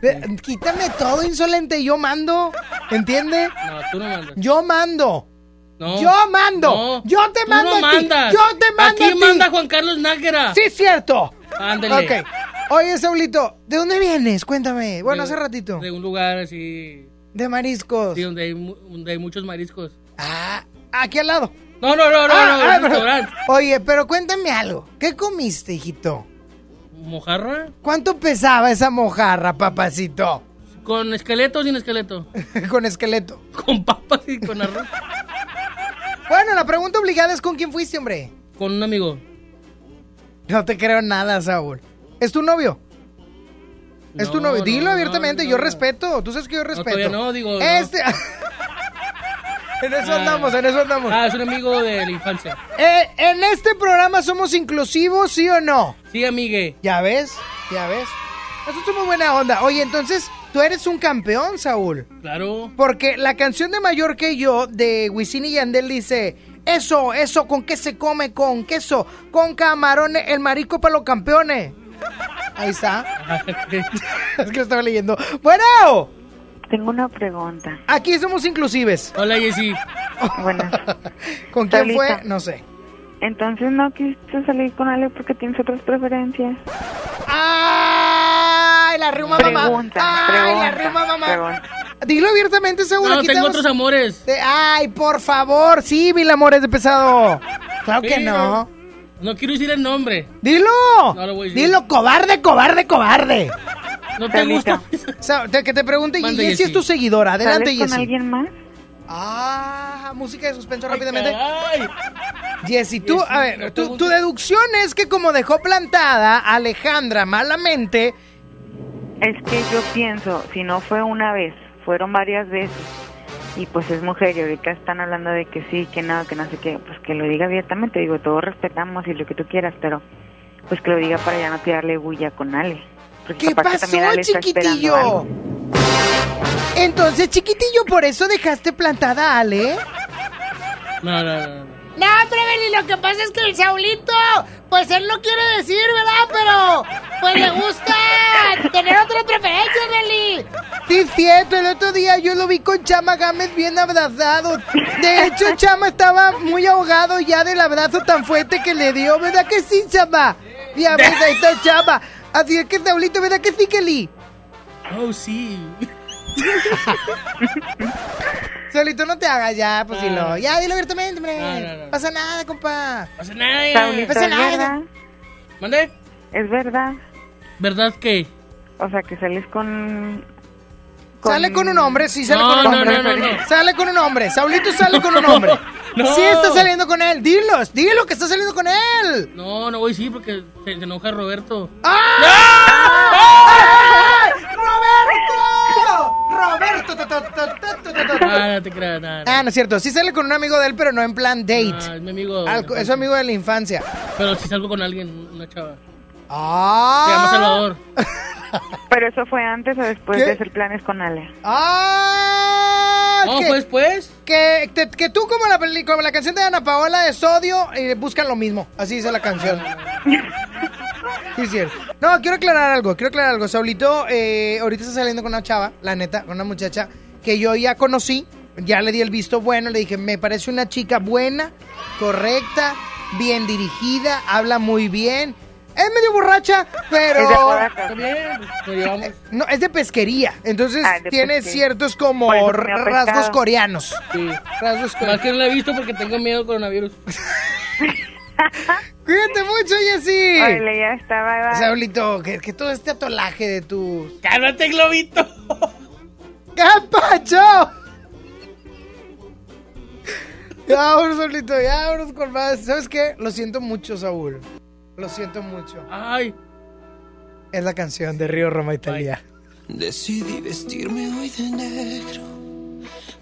S3: ver, Quítame todo, insolente, yo mando, ¿entiende?
S71: No, tú no mandas.
S3: Yo mando.
S71: No.
S3: Yo mando.
S71: No.
S3: Yo te
S71: Tú
S3: mando
S71: no
S3: a ti.
S71: mandas.
S3: Yo te mando
S71: Aquí
S3: a ti.
S71: manda Juan Carlos Nájera.
S3: Sí, cierto.
S71: Ándale.
S3: Ok. Oye, Saulito, ¿de dónde vienes? Cuéntame. Bueno,
S71: De-
S3: hace ratito.
S71: De un lugar así.
S3: De mariscos.
S71: Sí, donde hay, mu- donde hay muchos mariscos.
S3: Ah, aquí al lado.
S71: No, no, no, no,
S3: Ah,
S71: no,
S3: ah, pero-. Oye, pero cuéntame algo. ¿Qué comiste, hijito?
S71: ¿Mojarra?
S3: ¿Cuánto pesaba esa mojarra, papacito?
S71: ¿Con esqueleto o sin esqueleto? [laughs]
S3: con esqueleto.
S71: Con papas y con arroz. [laughs]
S3: Bueno, la pregunta obligada es ¿con quién fuiste, hombre?
S71: Con un amigo.
S3: No te creo nada, Saúl. ¿Es tu novio? ¿Es tu
S71: No,
S3: novio?
S71: no,
S3: Dilo
S71: no,
S3: abiertamente,
S71: no,
S3: yo respeto. Tú sabes que yo respeto.
S71: no, digo.
S3: Este... [laughs] en eso
S71: Ah.
S3: andamos, en eso andamos.
S71: Ah, es un amigo de la infancia.
S3: Eh, en este programa somos inclusivos, ¿sí o no?
S71: Sí, amigue.
S3: ¿Ya ves? ¿Ya ves? Eso es muy buena onda. Oye, entonces, tú eres un campeón, Saúl.
S71: Claro.
S3: Porque la canción de Mayor que yo, de Wisin y Yandel, dice... Eso, eso, ¿con qué se come? Con queso, con camarones, el marico para los campeones. [laughs] Ahí está. [laughs] es que lo estaba leyendo. Bueno,
S89: Tengo una pregunta.
S3: aquí somos inclusives.
S71: Hola, Jessy.
S89: Buenas. [laughs]
S3: ¿Con quién fue? No sé.
S89: Entonces no quisiste salir con Ale porque tienes otras preferencias.
S3: ¡Ay, la rima mamá!
S89: Pregunta,
S3: ¡Ay, la rima mamá!
S89: pregunta.
S3: Dilo abiertamente, Saúl.
S71: No,
S3: aquí
S71: tengo
S3: estamos-
S71: otros amores.
S3: Ay, por favor, sí, mil amores de pesado. Claro que no.
S71: No quiero decir el nombre.
S3: Dilo.
S71: No lo voy a decir.
S3: Dilo, cobarde, cobarde, cobarde.
S71: No te gusta.
S3: Que te pregunte,
S71: Manda,
S3: y Jessie es tu seguidora. Adelante,
S89: ¿Sales con alguien más?
S3: Ah, música de suspenso rápidamente.
S71: Ay.
S3: Jessie, tú,
S89: Jessie,
S3: a ver,
S89: no
S3: tu, tu deducción es que como dejó plantada a Alejandra malamente,
S89: Es que yo pienso, si no fue una vez, fueron varias veces. Y pues es mujer y ahorita están hablando de que sí, que no, que no sé qué. Pues que lo diga abiertamente. Digo, todos respetamos y lo que tú quieras, pero pues que lo diga para ya no tirarle bulla con Ale. Porque
S3: ¿qué pasó,
S89: también Ale
S3: chiquitillo? Entonces, chiquitillo, por eso dejaste plantada a Ale.
S71: No, no, no. no.
S3: No, hombre, Beli, lo que pasa es que el Saulito, pues él no quiere decir, ¿verdad? Pero, pues le gusta tener otras preferencias, Beli. Sí, es cierto, el otro día yo lo vi con Chama Gámez bien abrazado. De hecho, Chama estaba muy ahogado ya del abrazo tan fuerte que le dio, ¿verdad que sí, Chama? Ya ves, ahí está Chama. Así es que, Saulito, ¿verdad que sí, Kelly?
S71: Oh, sí. [laughs]
S3: Saulito, no te hagas ya, pues
S71: Ah.
S3: dilo. Ya, dilo abiertamente, hombre.
S71: No, no, no.
S3: Pasa nada, compa.
S71: Pasa nada.
S89: Saulito,
S3: pasa
S89: ¿es
S3: nada.
S89: verdad?
S71: ¿Mande?
S89: ¿Es verdad?
S71: ¿Verdad que?
S89: O sea, que sales con... con-
S3: Sale con un hombre, sí sale
S71: No,
S3: con un
S71: no,
S3: hombre.
S71: no, no, no.
S3: Sale con un hombre. Saulito sale con un [laughs] hombre.
S71: No.
S3: Sí está saliendo con él. Dilo, dilo que está saliendo con él.
S71: No, no voy decir porque se, se enoja Roberto.
S3: ¡Ah! ¡Roberto!
S71: Ah, no te creas, nada.
S3: Ah, no es cierto. Sí sale con un amigo de él, pero no en plan date.
S71: Ah, es mi amigo.
S3: Al- es su amigo de la infancia.
S71: Pero si salgo con alguien, una chava.
S3: Ah.
S71: Se llama Salvador. [laughs]
S89: ¿Pero eso fue antes o después
S3: ¿Qué?
S89: de hacer planes con Ale?
S3: ¡Ah!
S71: No,
S3: que,
S71: fue después.
S3: que, te- que tú, como la, peli- como la canción de Ana Paola de Sodio, eh, buscan lo mismo. Así dice la canción. [laughs] Sí, es cierto. No, quiero aclarar algo, quiero aclarar algo. Saulito, eh, ahorita está saliendo con una chava, la neta, con una muchacha que yo ya conocí. Ya le di el visto bueno, le dije, me parece una chica buena, correcta, bien dirigida, habla muy bien. Es medio borracha, pero...
S71: Bien, pues, lo llevamos.
S3: No, es de pesquería. Entonces
S89: Ah, de
S3: tiene
S89: pesquería.
S3: ciertos como rasgos
S89: pescado.
S3: coreanos.
S71: Sí.
S3: Rasgos
S71: Más
S3: coreanos.
S71: que no la he visto porque tengo miedo al coronavirus. [laughs] [laughs]
S3: Cuídate mucho, Jessy.
S89: Ya estaba... bye.
S3: Saulito, que, que todo este atolaje de tu...
S71: ¡Cálmate, Globito!
S3: ¡Capacho! Ya, vámonos, Saulito, ya, vámonos con más. ¿Sabes qué? Lo siento mucho, Saúl. Lo siento mucho.
S71: Ay.
S3: Es la canción de Río Roma Italia.
S90: Decidí vestirme hoy de negro,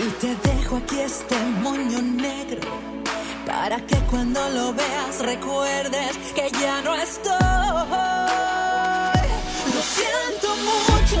S20: Y te dejo aquí este moño negro para que cuando lo veas recuerdes que ya no estoy. Lo siento mucho,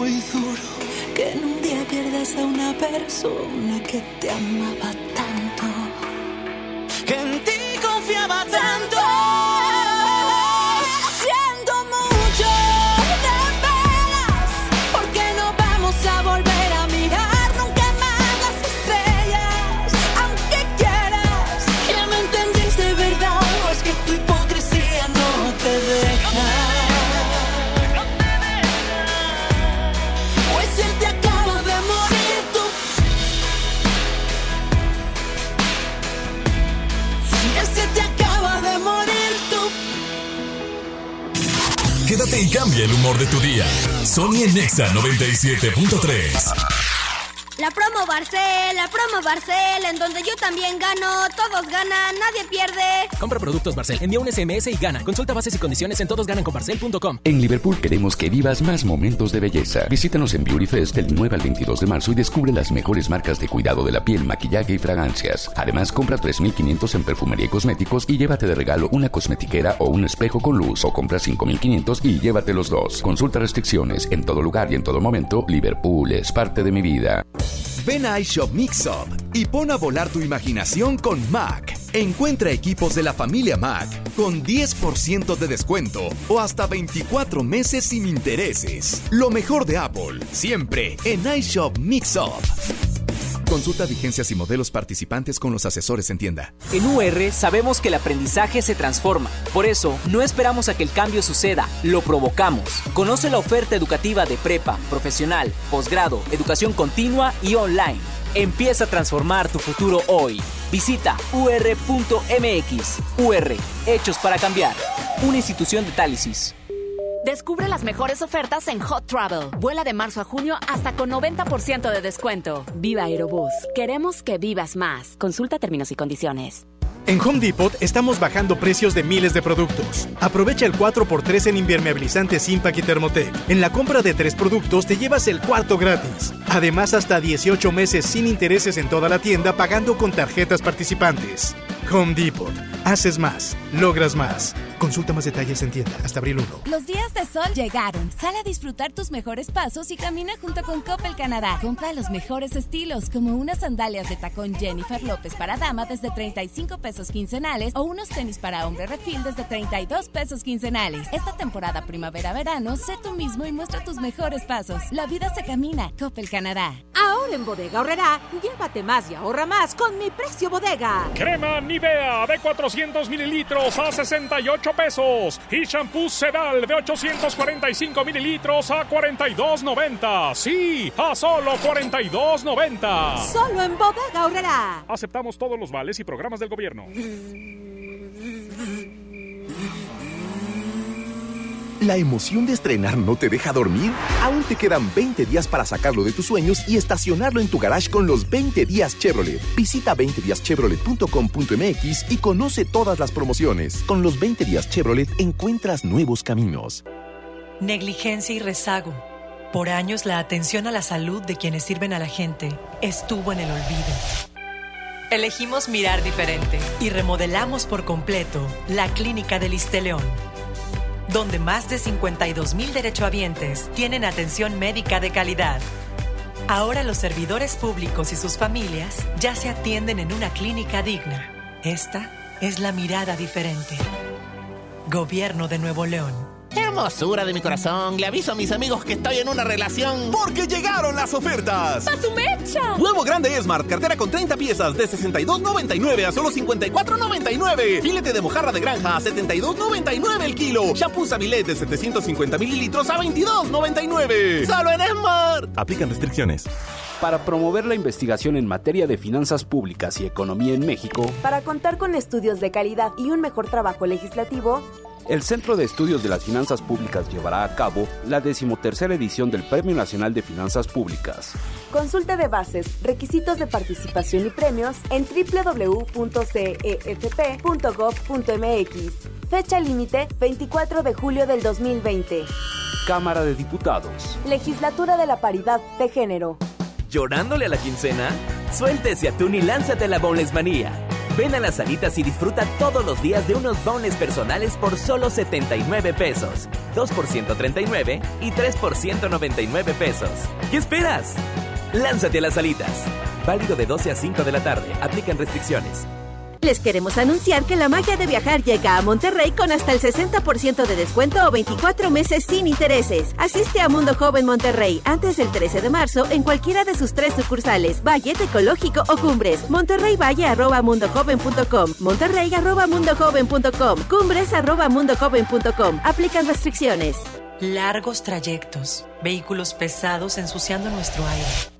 S20: Muy duro que en un día pierdas a una persona que te amaba tanto. Que en ti confiaba tanto.
S1: Quédate y cambia el humor de tu día. Sony en Nexa 97.3.
S91: La promo Barcel, la promo Barcel, en donde yo también gano, todos ganan, nadie pierde.
S92: Compra productos Barcel, envía un SMS y gana. Consulta bases y condiciones en todosgananconbarcel.com.
S10: En Liverpool queremos que vivas más momentos de belleza. Visítanos en Beauty Fest del 9 al 22 de marzo y descubre las mejores marcas de cuidado de la piel, maquillaje y fragancias. Además, compra 3.500 en perfumería y cosméticos y llévate de regalo una cosmetiquera o un espejo con luz o compra 5.500 y llévate los dos. Consulta restricciones en todo lugar y en todo momento. Liverpool es parte de mi vida.
S28: Ven a iShop Mix Up y pon a volar tu imaginación con Mac. Encuentra equipos de la familia Mac con 10% de descuento o hasta 24 meses sin intereses. Lo mejor de Apple, siempre en iShop Mix Up. Consulta vigencias y modelos participantes con los asesores en tienda.
S93: En UR sabemos que el aprendizaje se transforma. Por eso, no esperamos a que el cambio suceda, lo provocamos. Conoce la oferta educativa de prepa, profesional, posgrado, educación continua y online. Empieza a transformar tu futuro hoy. Visita ur.mx. UR, hechos para cambiar. Una institución de Tálisis.
S94: Descubre las mejores ofertas en Hot Travel. Vuela de marzo a junio hasta con 90% de descuento. Viva Aerobús. Queremos que vivas más. Consulta términos y condiciones.
S95: En Home Depot estamos bajando precios de miles de productos. Aprovecha el 4x3 en impermeabilizantes Impact y Thermotec. En la compra de tres productos te llevas el cuarto gratis. Además, hasta 18 meses sin intereses en toda la tienda pagando con tarjetas participantes. Home Depot. Haces más, logras más. Consulta más detalles en tienda hasta abril 1.
S14: Los días de sol llegaron. Sale a disfrutar tus mejores pasos y camina junto con Coppel Canadá. Compra los mejores estilos, como unas sandalias de tacón Jennifer López para dama desde 35 pesos quincenales o unos tenis para hombre refil desde 32 pesos quincenales. Esta temporada primavera-verano, sé tú mismo y muestra tus mejores pasos. La vida se camina. Coppel Canadá.
S96: Ahora en Bodega Horrera, llévate más y ahorra más con mi precio bodega.
S16: Crema Nivea de 400 mililitros a 68 pesos. Y shampoo Sedal de 845 mililitros a 42.90. Sí, a solo 42.90.
S96: Solo en Bodega Horrera.
S16: Aceptamos todos los vales y programas del gobierno. [laughs]
S23: ¿La emoción de estrenar no te deja dormir? Aún te quedan 20 días para sacarlo de tus sueños y estacionarlo en tu garage con los 20 días Chevrolet. Visita 20díaschevrolet.com.mx y conoce todas las promociones. Con los 20 días Chevrolet encuentras nuevos caminos.
S46: Negligencia y rezago. Por años la atención a la salud de quienes sirven a la gente estuvo en el olvido. Elegimos mirar diferente y remodelamos por completo la Clínica del León donde más de 52 mil derechohabientes tienen atención médica de calidad. Ahora los servidores públicos y sus familias ya se atienden en una clínica digna. Esta es la mirada diferente. Gobierno de Nuevo León.
S23: Hermosura de mi corazón, le aviso a mis amigos que estoy en una relación.
S21: Porque llegaron las ofertas.
S20: ¡A su mecha!
S21: Nuevo grande Smart, cartera con 30 piezas de 62.99 a solo 54.99. Filete de mojarra de granja a 72.99 el kilo. Shampoo Sabilet de 750 mililitros a 22.99.
S23: Solo en Smart.
S21: Aplican restricciones.
S97: Para promover la investigación en materia de finanzas públicas y economía en México,
S98: Para contar con estudios de calidad y un mejor trabajo legislativo,
S97: el Centro de Estudios de las Finanzas Públicas llevará a cabo la decimotercera edición del Premio Nacional de Finanzas Públicas.
S98: consulta de bases, requisitos de participación y premios en www.cefp.gov.mx. Fecha límite 24 de julio del 2020.
S97: Cámara de Diputados.
S98: Legislatura de la Paridad de Género.
S99: ¿Llorándole a la quincena? Suéltese atún y lánzate a la Boneless Manía. Ven a las salitas y disfruta todos los días de unos boneless personales por solo 79 pesos. 2 por 139 y 3 por 199 pesos. ¿Qué esperas? Lánzate a las salitas. Válido de 12 a 5 de la tarde. Aplican restricciones.
S17: Les queremos anunciar que la magia de viajar llega a Monterrey con hasta el 60% de descuento o 24 meses sin intereses. Asiste a Mundo Joven Monterrey antes del 13 de marzo en cualquiera de sus tres sucursales, Valle, Ecológico o Cumbres. Monterrey Valle arroba mundojoven.com, Monterrey arroba mundojoven.com, Cumbres arroba mundojoven.com. Aplican restricciones.
S46: Largos trayectos, vehículos pesados ensuciando nuestro aire.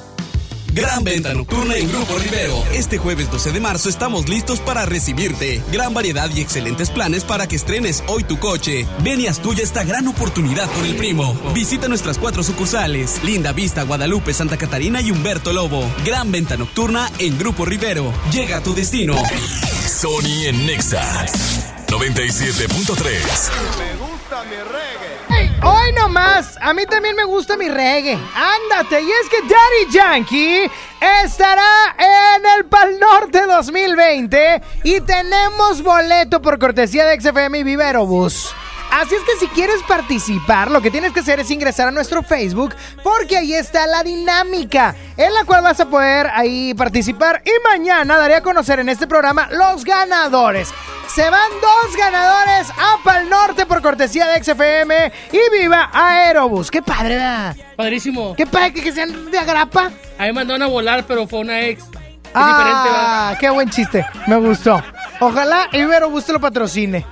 S25: Gran venta nocturna en Grupo Rivero. Este jueves 12 de marzo estamos listos para recibirte. Gran variedad y excelentes planes para que estrenes hoy tu coche. Ven y haz tuya esta gran oportunidad con el primo. Visita nuestras cuatro sucursales: Linda Vista, Guadalupe, Santa Catarina y Humberto Lobo. Gran venta nocturna en Grupo Rivero. Llega a tu destino.
S1: Sony en Nexa 97.3.
S3: Ey, Hoy nomás, a mí también me gusta mi reggae. Ándate, y es que Daddy Yankee estará en el Pal Norte 2020 y tenemos boleto por cortesía de XFM y Vivero Bus. Así es que si quieres participar, lo que tienes que hacer es ingresar a nuestro Facebook porque ahí está la dinámica en la cual vas a poder ahí participar y mañana daré a conocer en este programa los ganadores. Se van dos ganadores a Pal Norte por cortesía de XFM y viva Aerobus. Qué padre, ¿verdad?
S71: Padrísimo.
S3: Qué padre que, que sean de agrapa.
S71: A mí me mandaron a volar, pero fue una ex.
S3: Ah, qué buen chiste. Me gustó. Ojalá Aerobus te lo patrocine.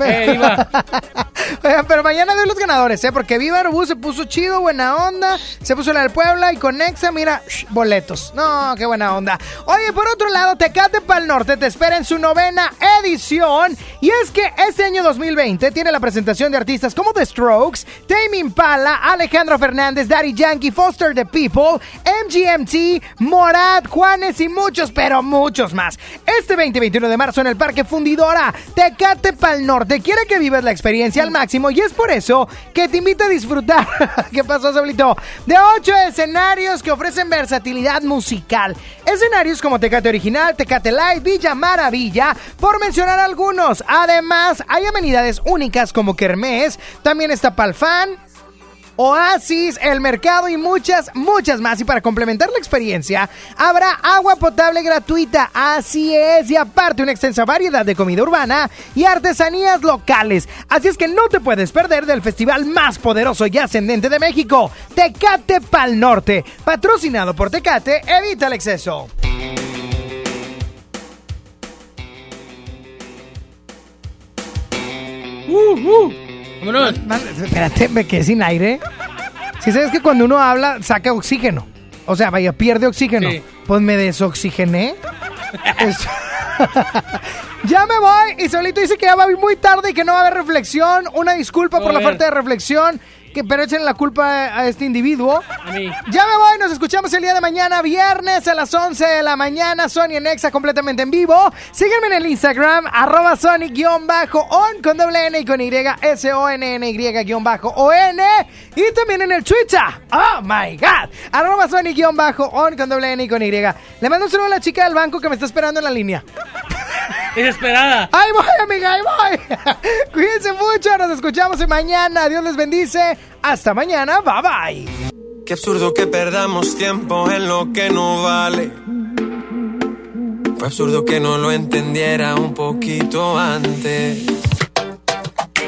S71: Eh. [laughs]
S3: Pero mañana doy los ganadores, ¿eh? Porque Viva Aerobús se puso chido, buena onda. Se puso la del Puebla y con Nexa, mira, boletos. No, qué buena onda. Oye, por otro lado, Tecate Pal Norte te espera en su novena edición. Y es que este año 2020 tiene la presentación de artistas como The Strokes, Tame Impala, Alejandro Fernández, Daddy Yankee, Foster the People, MGMT, Morat, Juanes y muchos, pero muchos más. Este 20-21 de marzo en el Parque Fundidora, Tecate Pal Norte quiere que vivas la experiencia al máximo y es por eso que te invito a disfrutar. [laughs] ¿Qué pasó, Sablito? De ocho escenarios que ofrecen versatilidad musical. Escenarios como Tecate Original, Tecate Live, Villa Maravilla, por mencionar algunos. Además, hay amenidades únicas como Kermés, también está Palfan, Oasis, el mercado y muchas, muchas más. Y para complementar la experiencia, habrá agua potable gratuita. Así es. Y aparte, una extensa variedad de comida urbana y artesanías locales. Así es que no te puedes perder del festival más poderoso y ascendente de México, Tecate Pal Norte. Patrocinado por Tecate, evita el exceso. Uh, uh.
S71: Vámonos.
S3: Espérate, me quedé sin aire. Si sabes que cuando uno habla, saca oxígeno. O sea, vaya, pierde oxígeno.
S71: Sí.
S3: Pues me desoxigené. Es- [laughs] ya me voy. Y solito dice que ya va muy tarde y que no va a haber reflexión. Una disculpa
S71: No
S3: por la falta de reflexión. Que, pero echen la culpa a este individuo.
S71: A mí.
S3: Ya me voy, nos escuchamos el día de mañana, viernes a las 11 de la mañana, Sony en Exa completamente en vivo. Sígueme en el Instagram, arroba Sony-on con doble N y con Y, S-O-N-N-Y-O-N. Y también en el Twitter, oh my god, arroba Sony-on con doble N y con Y. Le mando un saludo a la chica del banco que me está esperando en la línea.
S71: Desesperada.
S3: Ahí voy, amiga, ahí voy. [laughs] Cuídense mucho, nos escuchamos mañana. Dios les bendice. Hasta mañana, bye bye.
S100: Qué absurdo que perdamos tiempo en lo que no vale. Fue absurdo que no lo entendiera un poquito antes.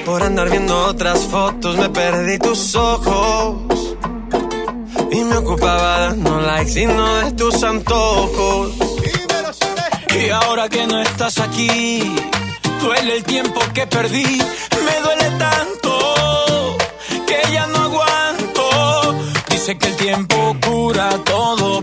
S100: Por andar viendo otras fotos me perdí tus ojos. Y me ocupaba dando likes y no de tus antojos.
S29: Y ahora que no estás aquí, duele el tiempo que perdí. Me duele tanto que ya no aguanto. Dice que el tiempo cura todo,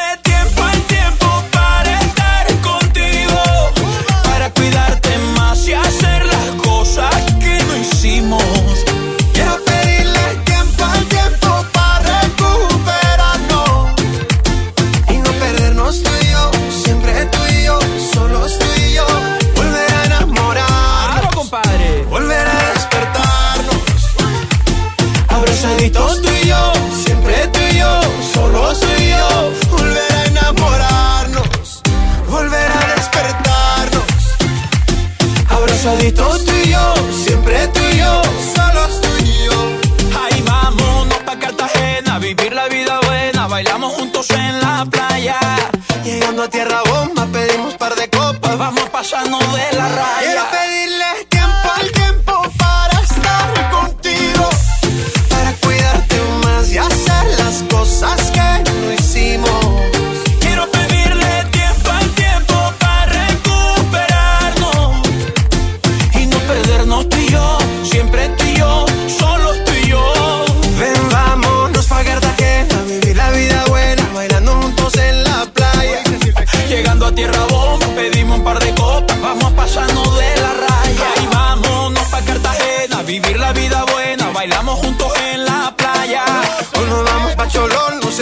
S29: en la playa.
S100: Llegando a tierra bomba pedimos par de copas.
S29: Vamos pasando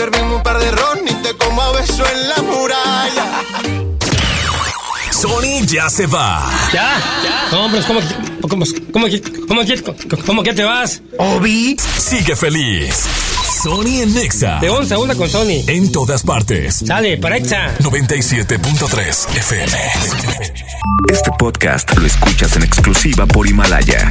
S100: servimos un par de ron y te como a beso en la muralla.
S1: Sony ya se va.
S71: ¿Ya? No, hombre, ¿cómo, cómo, cómo, que- cómo, que- cómo que te vas?
S1: Obi sigue feliz. Sony en Nexa.
S71: De 11 a 1 con Sony.
S1: En todas partes.
S71: Sale, para Exa.
S1: 97.3 FM.
S101: Este podcast lo escuchas en exclusiva por Himalaya.